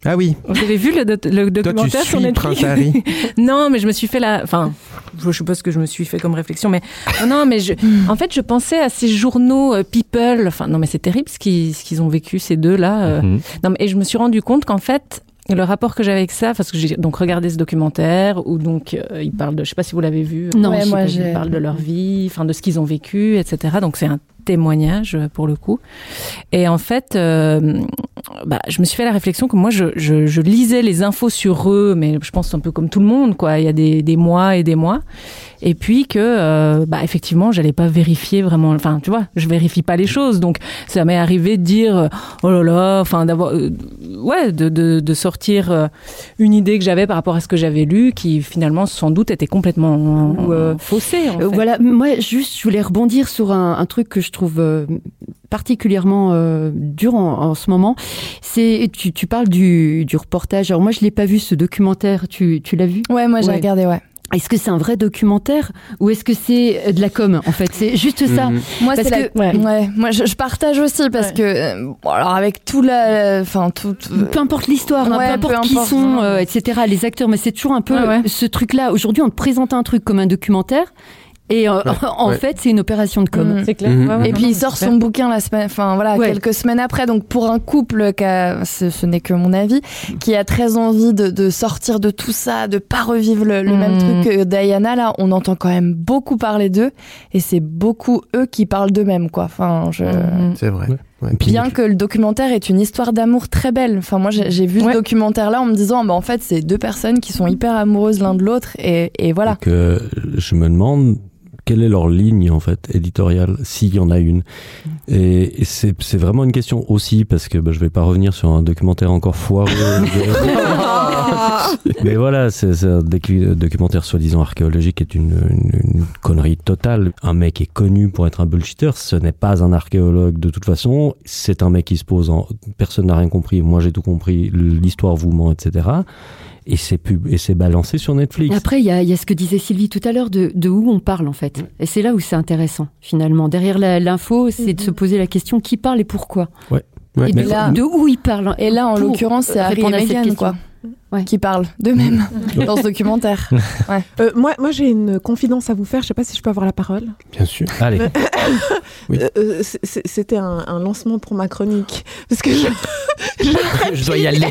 S1: Ah oui,
S5: Vous avez vu le, do- le
S1: toi tu
S5: documentaire sur
S1: suis
S5: Netflix
S1: Harry.
S5: Non, mais je me suis fait la. Enfin, je sais pas ce que je me suis fait comme réflexion, mais non, non, mais je. En fait, je pensais à ces journaux euh, People. Enfin, non, mais c'est terrible ce qu'ils ont vécu ces deux là. euh.
S2: Mhm.
S5: Non, mais et je me suis rendu compte qu'en fait. Le rapport que j'avais avec ça, parce que j'ai donc regardé ce documentaire où donc euh, ils parlent de, je sais pas si vous l'avez vu,
S10: Non,
S5: Ouais, moi ils parlent de leur vie, enfin de ce qu'ils ont vécu, etc. Donc c'est un témoignage euh, pour le coup. Et en fait, euh, bah, je me suis fait la réflexion que moi, je, je, je lisais les infos sur eux, mais je pense un peu comme tout le monde, quoi. Il y a des, des mois et des mois. Et puis que, euh, bah, effectivement, j'allais pas vérifier vraiment. Enfin, tu vois, je vérifie pas les choses. Donc, ça m'est arrivé de dire, euh, oh là là, enfin, d'avoir, euh, ouais, de, de, de sortir euh, une idée que j'avais par rapport à ce que j'avais lu, qui finalement, sans doute, était complètement euh, faussée. En
S6: Euh,
S5: fait.
S6: Voilà, moi juste je voulais rebondir sur un, un truc que je trouve euh, particulièrement euh, dur en, en ce moment. C'est tu, tu parles du, du reportage. Alors moi je l'ai pas vu ce documentaire. Tu, tu l'as vu?
S10: Ouais, moi j'ai
S6: Ouais.
S10: regardé, ouais.
S6: Est-ce que c'est un vrai documentaire ou est-ce que c'est euh, de la com en fait? C'est juste ça.
S1: Mhm.
S10: Moi,
S6: Parce
S10: c'est la...
S6: que-
S10: ouais.
S6: ouais.
S10: Moi, je, je partage aussi parce
S5: Ouais.
S10: que, euh, bon, alors avec tout la, enfin tout.
S6: Peu importe l'histoire, hein,
S10: Ouais,
S6: peu importe
S10: peu
S6: qui
S10: importe,
S6: sont, euh, etc. Les acteurs, mais c'est toujours un peu
S5: Ouais, ouais.
S6: ce truc-là. Aujourd'hui, on te présente un truc comme un documentaire, et euh, en
S1: ouais.
S6: fait, c'est une opération de com.
S10: Mm.
S5: C'est clair.
S1: Mhm.
S5: Ouais, ouais,
S10: Et
S5: non,
S10: puis
S5: non,
S10: il sort son bouquin la semaine, enfin voilà,
S6: Ouais.
S10: quelques semaines après. Donc pour un couple qui a, ce, ce n'est que mon avis, qui a très envie de, de sortir de tout ça, de pas revivre le, le même truc que Diana là, on entend quand même beaucoup parler d'eux et c'est beaucoup eux qui parlent d'eux-mêmes quoi. Enfin, je...
S5: Mhm.
S1: C'est vrai.
S7: Ouais.
S1: Ouais, puis-
S10: Bien que le documentaire est une histoire d'amour très belle. Enfin, moi, j'ai vu
S5: Ouais.
S10: ce documentaire-là en me disant, bah, en fait, c'est deux personnes qui sont hyper amoureuses l'un de l'autre, et, et voilà.
S7: Donc, euh, je me demande quelle est leur ligne en fait éditoriale, s'il y en a une. Et, et c'est c'est vraiment une question aussi parce que bah, je vais pas revenir sur un documentaire encore foireux. Mais voilà, c'est c'est un docu- documentaire soi-disant archéologique qui est une, une- une connerie totale. Un mec est connu pour être un bullshitter, ce n'est pas un archéologue de toute façon. C'est un mec qui se pose en personne n'a rien compris, moi j'ai tout compris, l'histoire vous ment, etc. Et c'est pub et c'est balancé sur Netflix.
S6: Après, il y a, il y a ce que disait Sylvie tout à l'heure de, de où on parle en fait. Et c'est là où c'est intéressant finalement. Derrière l'info, c'est de se poser la question qui parle et pourquoi?
S7: Ouais.
S6: Et de,
S10: là-
S6: de où il parle?
S10: Et là, en l'occurrence, c'est Harry et
S6: répondre à cette
S10: Meghan,
S6: question.
S10: Qui parlent d'eux-mêmes dans ce documentaire. Ouais.
S9: Euh, moi, moi j'ai une confidence à vous faire. Je sais pas si je peux avoir la parole.
S1: Bien sûr.
S7: Allez.
S1: Oui.
S9: Euh, euh, C'était un, un lancement pour ma chronique. Parce que je.
S1: Je dois y aller.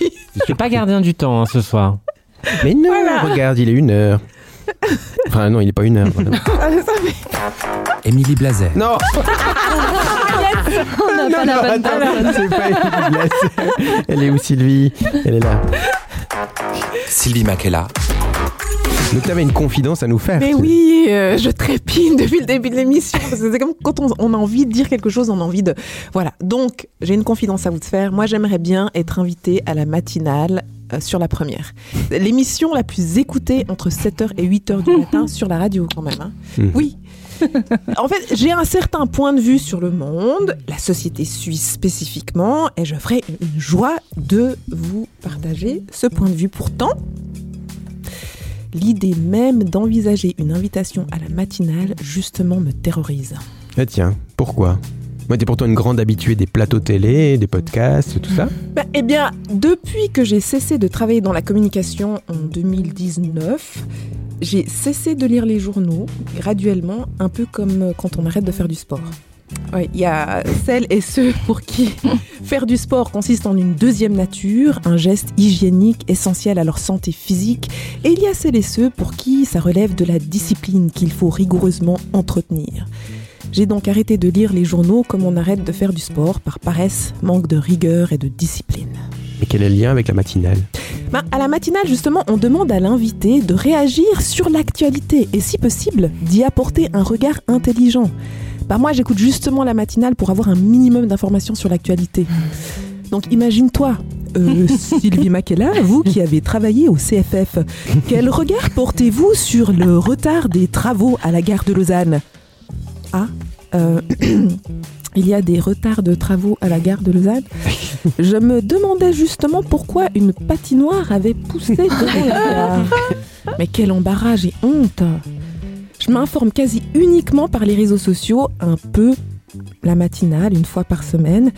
S2: Je suis pas gardien du temps hein, ce soir.
S1: Mais non,
S9: Voilà.
S1: regarde, il est une heure. Enfin, non, il n'est pas une heure. voilà.
S11: Émilie Blazer.
S1: Non
S6: On n'a pas la bonne
S1: attends,
S6: personne.
S1: c'est pas Émilie. Elle est où Sylvie? Elle est là.
S11: Sylvie Makela.
S1: Donc tu avais une confidence à nous faire.
S9: Mais oui, euh, je trépine depuis le début de l'émission. parce que C'est comme quand on, on a envie de dire quelque chose, on a envie de. Voilà. Donc, j'ai une confidence à vous faire. Moi, j'aimerais bien être invitée à la matinale euh, sur la première. L'émission la plus écoutée entre 7h et 8h du matin sur la radio, quand même. hein.
S1: Mhm.
S9: Oui. En fait, j'ai un certain point de vue sur le monde, la société suisse spécifiquement, et je ferai une joie de vous partager ce point de vue. Pourtant, l'idée même d'envisager une invitation à la matinale, justement, me terrorise.
S1: Ah tiens, pourquoi? Moi, t'es pourtant une grande habituée des plateaux télé, des podcasts, tout ça.
S9: Bah, eh bien, depuis que j'ai cessé de travailler dans la communication en 2019, j'ai cessé de lire les journaux graduellement, un peu comme euh, quand on arrête de faire du sport. Ouais, Il y a celles et ceux pour qui faire du sport consiste en une deuxième nature, un geste hygiénique essentiel à leur santé physique, et il y a celles et ceux pour qui ça relève de la discipline qu'il faut rigoureusement entretenir. J'ai donc arrêté de lire les journaux comme on arrête de faire du sport par paresse, manque de rigueur et de discipline.
S1: Mais quel est le lien avec la matinale?
S9: Ben, à la matinale, justement, on demande à l'invité de réagir sur l'actualité et, si possible, d'y apporter un regard intelligent. Ben, moi, j'écoute justement la matinale pour avoir un minimum d'informations sur l'actualité. Donc, imagine-toi, euh, Sylvie Makela, vous qui avez travaillé au CFF, quel regard portez-vous sur le retard des travaux à la gare de Lausanne? Ah, euh, il y a des retards de travaux à la gare de Lausanne Je me demandais justement pourquoi une patinoire avait poussé devant la gare. Mais quel embarras, j'ai honte Je m'informe quasi uniquement par les réseaux sociaux, un peu la matinale, une fois par semaine,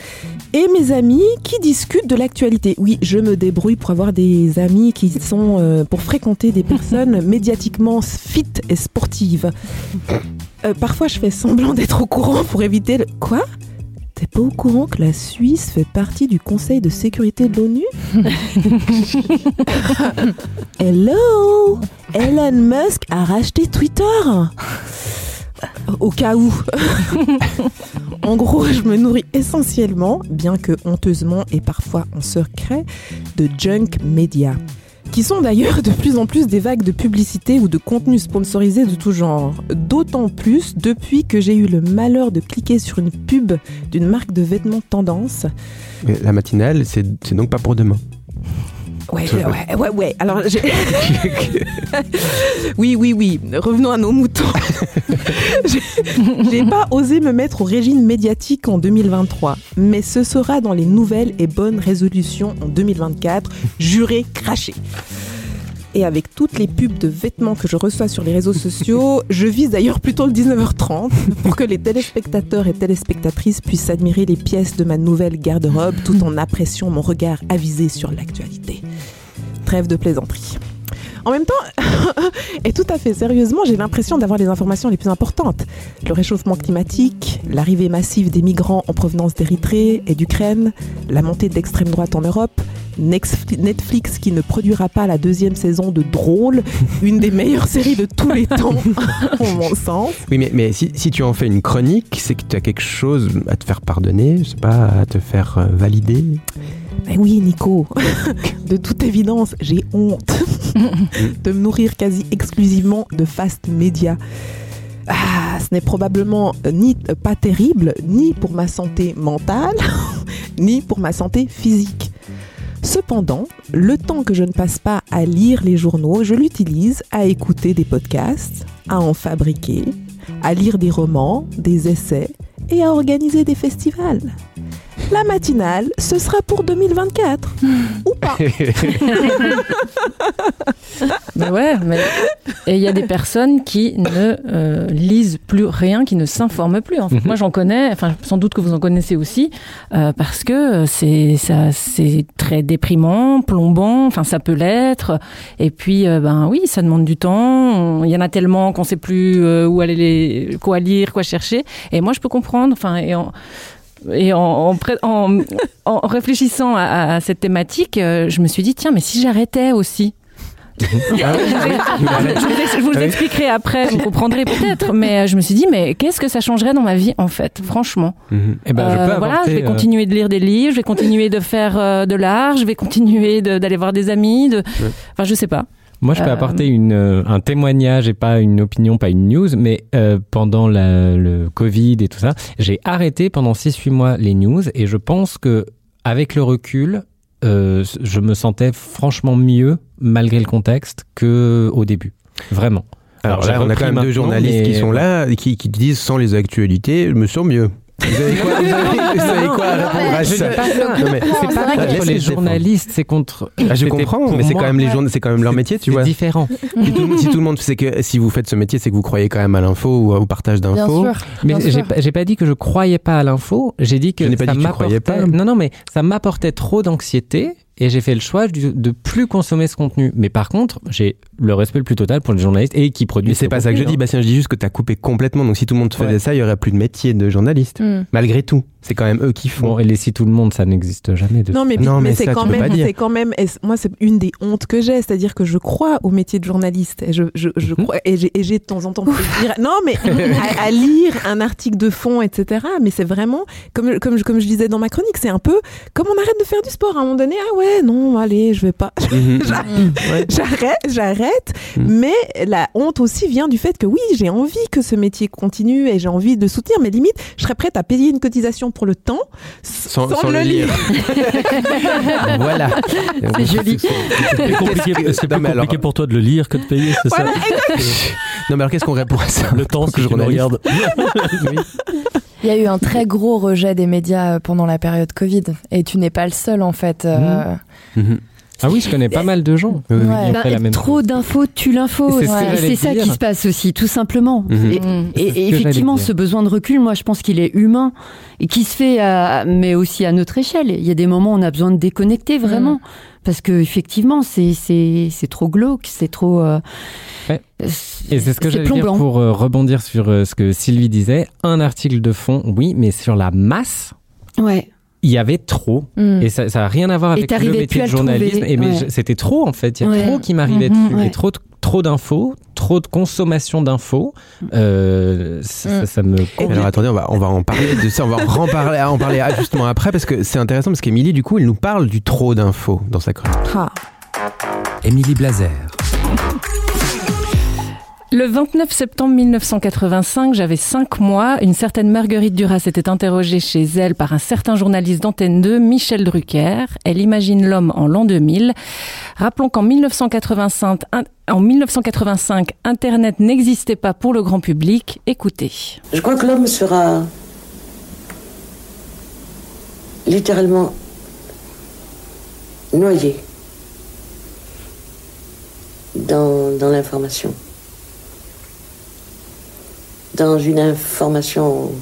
S9: et mes amis qui discutent de l'actualité. Oui, je me débrouille pour avoir des amis qui sont euh, pour fréquenter des personnes médiatiquement fit et sportives. Euh, parfois, je fais semblant d'être au courant pour éviter le... Quoi? T'es pas au courant que la Suisse fait partie du Conseil de sécurité de l'ONU? Hello? Elon Musk a racheté Twitter? Au cas où. en gros, je me nourris essentiellement, bien que honteusement et parfois en secret, de junk media qui sont d'ailleurs de plus en plus des vagues de publicité ou de contenu sponsorisé de tout genre. D'autant plus depuis que j'ai eu le malheur de cliquer sur une pub d'une marque de vêtements tendance.
S1: La matinale, c'est donc pas pour demain.
S9: Ouais, ouais, ouais, ouais. Alors, oui, oui, oui. Revenons à nos moutons. J'ai- j'ai pas osé me mettre au régime médiatique en 2023, mais ce sera dans les nouvelles et bonnes résolutions en 2024. Juré, craché. Et avec toutes les pubs de vêtements que je reçois sur les réseaux sociaux, je vise d'ailleurs plutôt le 19h30 pour que les téléspectateurs et téléspectatrices puissent admirer les pièces de ma nouvelle garde-robe tout en appréciant mon regard avisé sur l'actualité. Trêve de plaisanterie. En même temps, et tout à fait sérieusement, j'ai l'impression d'avoir les informations les plus importantes. Le réchauffement climatique, l'arrivée massive des migrants en provenance d'Érythrée et d'Ukraine, la montée de l'extrême droite en Europe, Netflix qui ne produira pas la deuxième saison de Drôle, une des meilleures séries de tous les temps, en mon sens.
S1: Oui, mais, si tu en fais une chronique, c'est que tu as quelque chose à te faire pardonner, je sais pas, à te faire euh, valider.
S9: Mais oui, Nico, de toute évidence, j'ai honte. de me nourrir quasi exclusivement de fast média. Ah, ce n'est probablement ni pas terrible, ni pour ma santé mentale, ni pour ma santé physique. Cependant, le temps que je ne passe pas à lire les journaux, je l'utilise à écouter des podcasts, à en fabriquer, à lire des romans, des essais et à organiser des festivals. La matinale, ce sera pour 2024. Ou pas.
S5: Mais ouais, mais et il y a des personnes qui ne euh, lisent plus rien, qui ne s'informent plus. En fait,
S2: Mhm.
S5: moi j'en connais, enfin sans doute que vous en connaissez aussi, euh, parce que c'est ça, c'est très déprimant, plombant. Enfin, ça peut l'être. Et puis, euh, ben oui, ça demande du temps. Il y en a tellement qu'on sait plus euh, où aller, les, quoi lire, quoi chercher. Et moi, je peux comprendre. Enfin, et en, et en, en, pré- en- en réfléchissant à, à cette thématique, euh, je me suis dit tiens, mais si j'arrêtais aussi?
S1: Ah
S5: je, vous, ex- je vous expliquerai après, vous comprendrez peut-être. Mais euh, je me suis dit, mais qu'est-ce que ça changerait dans ma vie, en fait, franchement?
S2: Eh ben, je
S5: Euh,
S2: peux
S5: Voilà,
S2: apporter,
S5: je vais
S2: euh,
S5: continuer de lire des livres, je vais continuer de faire euh, de l'art, je vais continuer d'aller voir des amis. De... Enfin, je sais pas.
S2: Moi, je peux
S5: Euh,
S2: apporter une, euh, un témoignage et pas une opinion, pas une news, mais euh, pendant la- le Covid et tout ça, j'ai arrêté pendant 6-8 mois les news et je pense que avec le recul, euh, je me sentais franchement mieux malgré le contexte que au début. Vraiment.
S1: Alors, là, on a quand même deux journalistes qui sont là et qui, qui disent sans les actualités, je me sens mieux. Vous avez quoi, vous avez- vous avez quoi à répondre à ça
S2: ça. C'est pas contre les journalistes, c'est contre.
S1: Ah, je comprends, mais c'est quand même les journaux, c'est quand même leur métier, tu
S2: c'est
S1: vois.
S2: différent.
S1: Si tout, si tout le monde, c'est que si vous faites ce métier, c'est que vous croyez quand même à l'info ou au partage d'infos.
S2: Mais j'ai pas, j'ai pas dit que je croyais pas à l'info. J'ai dit que
S1: Je n'ai pas
S2: ça
S1: dit que tu croyais
S2: m'apportait.
S1: pas.
S2: Non, non, mais ça m'apportait trop d'anxiété et j'ai fait le choix de, de plus consommer ce contenu. Mais par contre, j'ai le respect le plus total pour les journalistes et qui produisent.
S1: Mais c'est
S2: ce
S1: pas ça que je dis,
S2: hein.
S1: Bastien. Je dis juste que t'as coupé complètement. Donc si tout le monde faisait
S2: Ouais.
S1: ça, il y aurait plus de métier de journaliste.
S2: Mm.
S1: Malgré tout, c'est quand même eux qui font.
S2: Bon, et les si tout le monde, ça n'existe jamais. De
S9: Non, mais,
S1: Non,
S9: mais
S1: mais
S9: c'est quand,
S1: tu
S9: même, c'est quand même, moi, c'est une des hontes que j'ai, c'est-à-dire que je crois au métier de journaliste. Et je, je, je
S1: Mhm.
S9: crois, et j'ai, et j'ai de temps en temps plaisir, non, mais à, à lire un article de fond, etc. Mais c'est vraiment, comme, comme, je- comme je disais dans ma chronique, c'est un peu comme on arrête de faire du sport à un moment donné. Ah ouais, non, allez, je vais pas.
S1: Mhm.
S9: J'arrête, j'arrête, j'arrête. Mais la honte aussi vient du fait que oui, j'ai envie que ce métier continue et j'ai envie de soutenir. Mais limite, je serais prête à payer une cotisation pour le temps
S1: Sans, sans le lire. voilà.
S9: C'est joli.
S7: C'est plus compliqué, c'est plus
S1: Non, alors-
S7: compliqué pour toi de le lire que de payer, c'est
S9: Voilà,
S7: ça
S1: Non, mais alors qu'est-ce qu'on répond à ça
S7: Le temps,
S1: que
S7: le
S1: journaliste
S7: regardes.
S10: Il y a eu un très gros rejet des médias euh, pendant la période Covid. Et tu n'es pas le seul, en fait. euh,
S2: Ah oui, je connais pas mal de gens.
S10: Ouais.
S6: Bah,
S2: fait la même
S6: trop d'infos tue l'info.
S2: C'est
S6: Ouais. ça
S2: dire.
S6: qui se passe aussi, tout simplement.
S1: Mhm.
S6: Et, effectivement, ce besoin de recul, moi, je pense qu'il est humain et qui se fait, à- mais aussi à notre échelle. Il y a des moments où on a besoin de déconnecter vraiment,
S2: Mm.
S6: parce que effectivement, c'est c'est c'est trop glauque, c'est trop. euh,
S2: Ouais. Et c'est ce que j'allais dire pour euh, rebondir sur euh, ce que Sylvie disait. Un article de fond, oui, mais sur la masse,
S6: Ouais.
S2: Il y avait trop.
S6: Mm.
S2: Et ça n'a rien à voir avec le métier de journalisme. Et mais
S6: ouais.
S2: c'était trop, en fait. Il y a
S6: Ouais.
S2: trop qui m'arrivait
S6: Mhm,
S2: dessus.
S6: ouais.
S2: Et trop, de- trop d'infos, trop de consommation d'infos. Euh, ça, ça me...
S1: Alors attendez, on va, on va en parler de ça, on va en parler, en parler justement après parce que c'est intéressant parce qu'Émilie, du coup, elle nous parle du trop d'infos dans sa chronique.
S9: Ah.
S11: Émilie Blazer.
S5: Le 29 septembre 1985, j'avais 5 mois. Une certaine Marguerite Duras s'était interrogée chez elle par un certain journaliste d'Antenne 2, Michel Drucker. Elle imagine l'homme en l'an 2000. Rappelons qu'en 1985, in- en 1985, Internet n'existait pas pour le grand public. Écoutez.
S13: Je crois que l'homme sera littéralement noyé dans l'information. Dans une information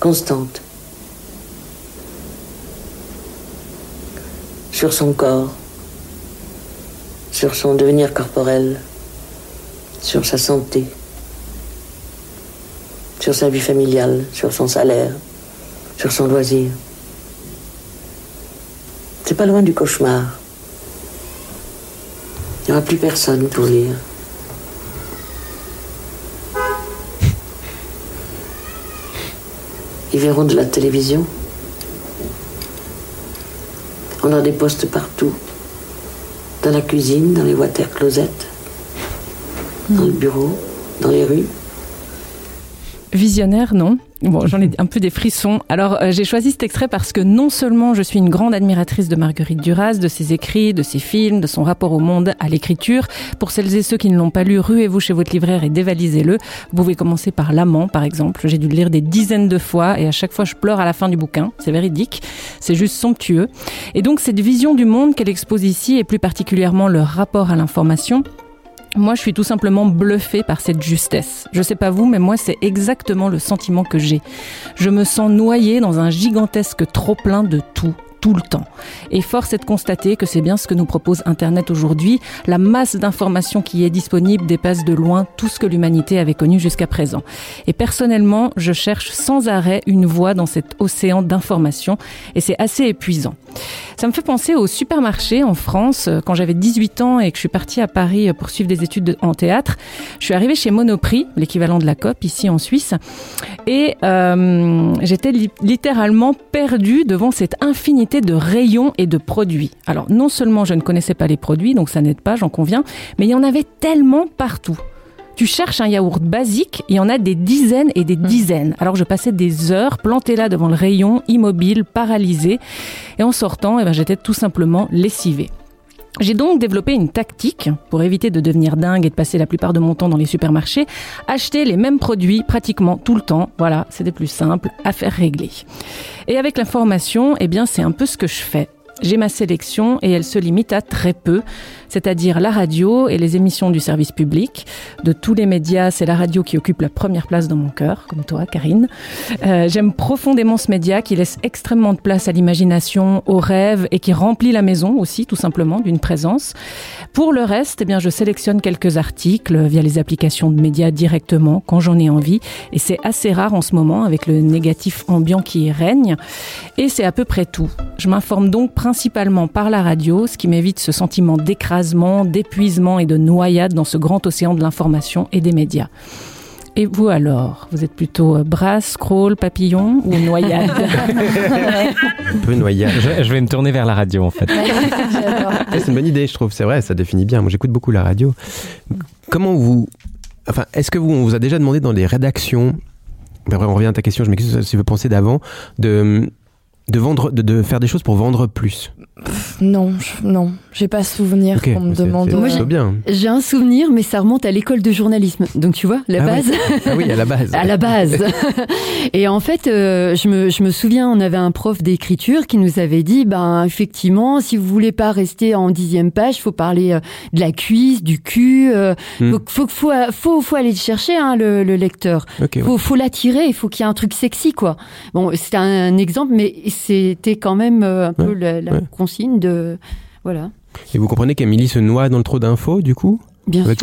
S13: constante sur son corps, sur son devenir corporel, sur sa santé sur sa vie familiale, sur son salaire, sur son loisir. C'est pas loin du cauchemar. Il n'y aura plus personne pour lire. Ils verront de la télévision. On a des postes partout. Dans la cuisine, dans les water closets, dans le bureau, dans les rues.
S5: Visionnaire, non? Bon, j'en ai un peu des frissons. Alors, euh, j'ai choisi cet extrait parce que non seulement je suis une grande admiratrice de Marguerite Duras, de ses écrits, de ses films, de son rapport au monde, à l'écriture. Pour celles et ceux qui ne l'ont pas lu, ruez-vous chez votre libraire et dévalisez-le. Vous pouvez commencer par L'amant, par exemple. J'ai dû le lire des dizaines de fois et à chaque fois je pleure à la fin du bouquin. C'est véridique. C'est juste somptueux. Et donc, cette vision du monde qu'elle expose ici et plus particulièrement le rapport à l'information, moi, je suis tout simplement bluffée par cette justesse. Je sais pas vous, mais moi, c'est exactement le sentiment que j'ai. Je me sens noyée dans un gigantesque trop-plein de tout tout le temps. Et force est de constater que c'est bien ce que nous propose Internet aujourd'hui. La masse d'informations qui est disponible dépasse de loin tout ce que l'humanité avait connu jusqu'à présent. Et personnellement, je cherche sans arrêt une voie dans cet océan d'informations et c'est assez épuisant. Ça me fait penser au supermarché en France. Quand j'avais 18 ans et que je suis partie à Paris pour suivre des études de- en théâtre, je suis arrivée chez Monoprix, l'équivalent de la COP ici en Suisse, et euh, j'étais li- littéralement perdue devant cette infinité de rayons et de produits. Alors non seulement je ne connaissais pas les produits, donc ça n'aide pas, j'en conviens, mais il y en avait tellement partout. Tu cherches un yaourt basique, il y en a des dizaines et des dizaines. Alors je passais des heures plantée là devant le rayon, immobile, paralysée, et en sortant, eh ben, j'étais tout simplement lessivée. J'ai donc développé une tactique pour éviter de devenir dingue et de passer la plupart de mon temps dans les supermarchés, acheter les mêmes produits pratiquement tout le temps. Voilà, c'était plus simple, à faire régler. Et avec l'information, eh bien, c'est un peu ce que je fais. J'ai ma sélection et elle se limite à très peu, c'est-à-dire la radio et les émissions du service public. De tous les médias, c'est la radio qui occupe la première place dans mon cœur, comme toi, Karine. Euh, J'aime profondément ce média qui laisse extrêmement de place à l'imagination, aux rêves et qui remplit la maison aussi, tout simplement, d'une présence. Pour le reste, eh bien, je sélectionne quelques articles via les applications de médias directement quand j'en ai envie. Et c'est assez rare en ce moment avec le négatif ambiant qui y règne. Et c'est à peu près tout. Je m'informe donc principalement par la radio, ce qui m'évite ce sentiment d'écrasement, d'épuisement et de noyade dans ce grand océan de l'information et des médias. Et vous alors Vous êtes plutôt euh, brasse, scroll, papillon ou noyade?
S1: Un peu noyade.
S2: Je, je vais me tourner vers la radio en fait.
S1: C'est une bonne idée, je trouve. C'est vrai, ça définit bien. Moi, j'écoute beaucoup la radio. Comment vous. Enfin, est-ce que vous, on vous a déjà demandé dans les rédactions. Ben, on revient à ta question, je m'excuse si vous pensez d'avant. De, de, vendre, de, de faire des choses pour vendre plus?
S10: Non, je- non, j'ai pas souvenir qu'on me demande.
S1: c'est-
S6: Moi, j'ai-
S1: bien.
S6: J'ai un souvenir, mais ça remonte à l'école de journalisme. Donc tu vois, la
S1: Ah
S6: base.
S1: oui. Ah oui, à la base.
S6: à la base. Et en fait, euh, je, me, je me souviens, on avait un prof d'écriture qui nous avait dit, ben effectivement, si vous voulez pas rester en dixième page, faut parler euh, de la cuisse, du cul. euh,
S1: Hmm.
S6: faut, faut, faut, faut, faut aller le chercher, hein, le, le lecteur.
S1: Ok, ouais.
S6: faut, faut l'attirer. Il faut qu'il y ait un truc sexy, quoi. Bon, c'était un exemple, mais c'était quand même euh, un peu
S1: Ouais,
S6: la, la
S1: ouais.
S6: Consigne de, voilà.
S1: Et vous comprenez qu'Amélie se noie dans le trop d'infos, du coup?
S6: Bien sûr,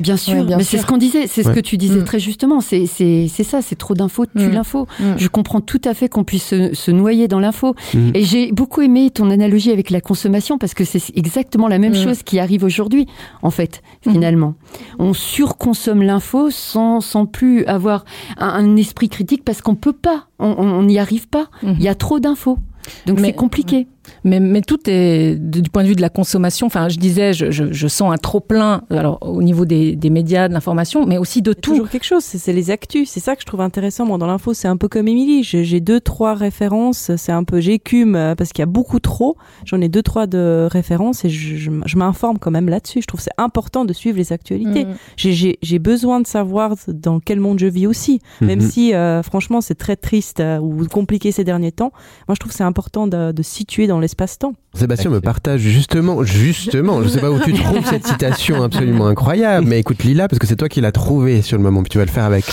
S6: bien sûr.
S10: Ouais, bien
S6: mais c'est
S10: sûr.
S6: ce qu'on disait, c'est ce
S1: Ouais.
S6: que tu disais
S10: Mm.
S6: très justement. C'est c'est c'est ça, c'est trop d'infos, tue
S10: Mm.
S6: l'info.
S10: Mm.
S6: Je comprends tout à fait qu'on puisse se, se noyer dans l'info. Et j'ai beaucoup aimé ton analogie avec la consommation parce que c'est exactement la même chose qui arrive aujourd'hui, en fait, finalement. On surconsomme l'info sans sans plus avoir un, un esprit critique parce qu'on peut pas, on- on on n'y arrive pas. Il y a trop d'infos. Donc
S5: Mais-
S6: c'est compliqué.
S5: Mais, mais tout est du point de vue de la consommation. Enfin, je disais, je, je, je sens un trop plein. Alors au niveau des, des médias, de l'information, mais aussi de tout.
S8: toujours quelque chose, c'est les actus. C'est ça que je trouve intéressant, moi, dans l'info. C'est un peu comme Émilie. J'ai deux, trois références. C'est un peu, j'écume euh, parce qu'il y a beaucoup trop. J'en ai deux, trois de références et je, je, je m'informe quand même là-dessus. Je trouve que c'est important de suivre les actualités.
S10: Mm.
S8: J'ai- besoin de savoir dans quel monde je vis aussi. Même
S1: Mhm.
S8: si, euh, franchement, c'est très triste euh, ou compliqué ces derniers temps. Moi, je trouve que c'est important de, de situer dans l'espace-temps.
S1: Sébastien me partage justement, justement, je sais pas où tu trouves cette citation absolument incroyable, mais écoute Lila, parce que c'est toi qui l'as trouvée sur le moment, puis tu vas le faire avec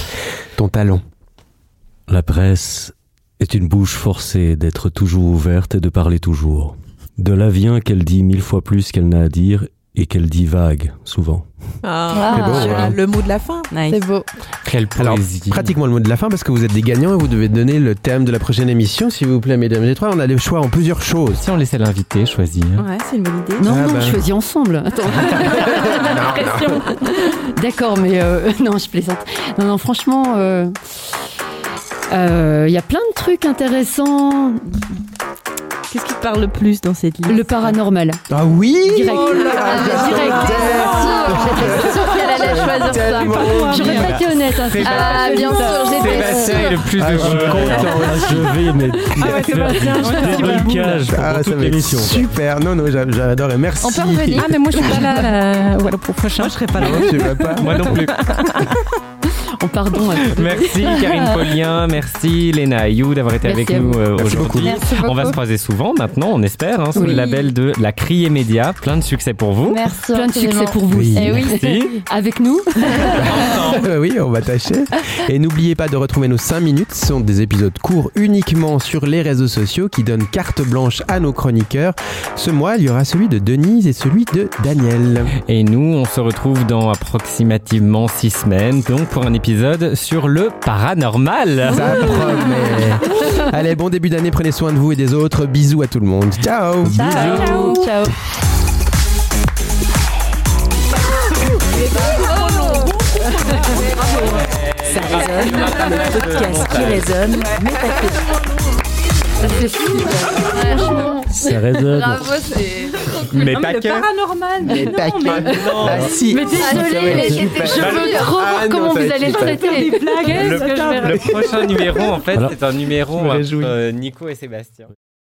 S1: ton talent.
S7: La presse est une bouche forcée d'être toujours ouverte et de parler toujours. De là vient qu'elle dit mille fois plus qu'elle n'a à dire et qu'elle dit vague, souvent.
S9: Ah,
S1: beau,
S9: joli.
S1: hein.
S9: le mot de la fin.
S10: C'est beau.
S2: Quelle
S1: Alors,
S2: poésie.
S1: pratiquement le mot de la fin, parce que vous êtes des gagnants et vous devez donner le thème de la prochaine émission, s'il vous plaît, mesdames et trois. On a le choix en plusieurs choses.
S2: Si on laissait l'invité choisir.
S8: Ouais, c'est une bonne idée.
S6: Non,
S1: Ah
S6: non,
S1: bah.
S6: on choisit ensemble. Attends. D'accord, mais euh, non, je plaisante. Non, non, franchement, euh, euh, il y a plein de trucs intéressants.
S8: Qu'est-ce qui te parle le plus dans cette liste
S6: Le paranormal.
S1: Ah oui
S6: Direct.
S9: Oh là
S6: Ah,
S9: là.
S6: direct.
S10: J'étais sûre qu'elle allait choisir ça.
S6: J'aurais pas été honnête. hein,
S10: Ah, bien sûr, j'étais
S2: Sébastien est le plus
S1: Ah, je suis
S2: heureux.
S1: content.
S7: Je vais mais
S9: Ah ouais, Sébastien, je
S7: faire
S9: suis
S7: des
S1: Ah,
S7: pour
S1: ça
S7: toute
S1: va être
S7: l'émission.
S1: super. Non, non, j'a- j'adore et merci.
S10: On peut revenir.
S5: Ah, mais moi, je suis pas là, là. Voilà, pour le prochain.
S8: Moi, je serais pas là.
S1: Non, tu vas pas.
S2: Moi non plus.
S6: Oh, pardon.
S2: Merci Karine Paulien, merci Léna Ayou d'avoir été
S6: Merci
S2: avec nous euh, aujourd'hui. On va se croiser souvent maintenant, on espère, hein, sous
S6: Oui.
S2: le label de la Criée Média. Plein de succès pour vous.
S10: Merci.
S6: Plein de succès pour vous.
S1: Oui.
S10: Eh oui.
S2: Merci.
S6: Avec nous
S1: oui, on va tâcher. Et n'oubliez pas de retrouver nos 5 minutes. Ce sont des épisodes courts uniquement sur les réseaux sociaux qui donnent carte blanche à nos chroniqueurs. Ce mois, il y aura celui de Denise et celui de Daniel.
S2: Et nous, on se retrouve dans approximativement six semaines, donc pour un épisode sur le paranormal.
S1: Ça promet. Allez, bon début d'année, prenez soin de vous et des autres. Bisous à tout le monde. Ciao.
S10: Ciao. Ciao.
S14: Ça résonne, le podcast qui résonne, mais pas que.
S6: Ça fait super.
S10: Franchement.
S7: Ça résonne.
S10: Bravo, c'est.
S2: Mais pas que.
S8: le paranormal. Mais non,
S1: pas que.
S8: mais
S1: Ah, si.
S6: Mais désolé, mais je veux trop voir comment vous allez traiter.
S8: des blagues.
S2: Le prochain numéro, en fait, c'est un numéro entre Nico et Sébastien.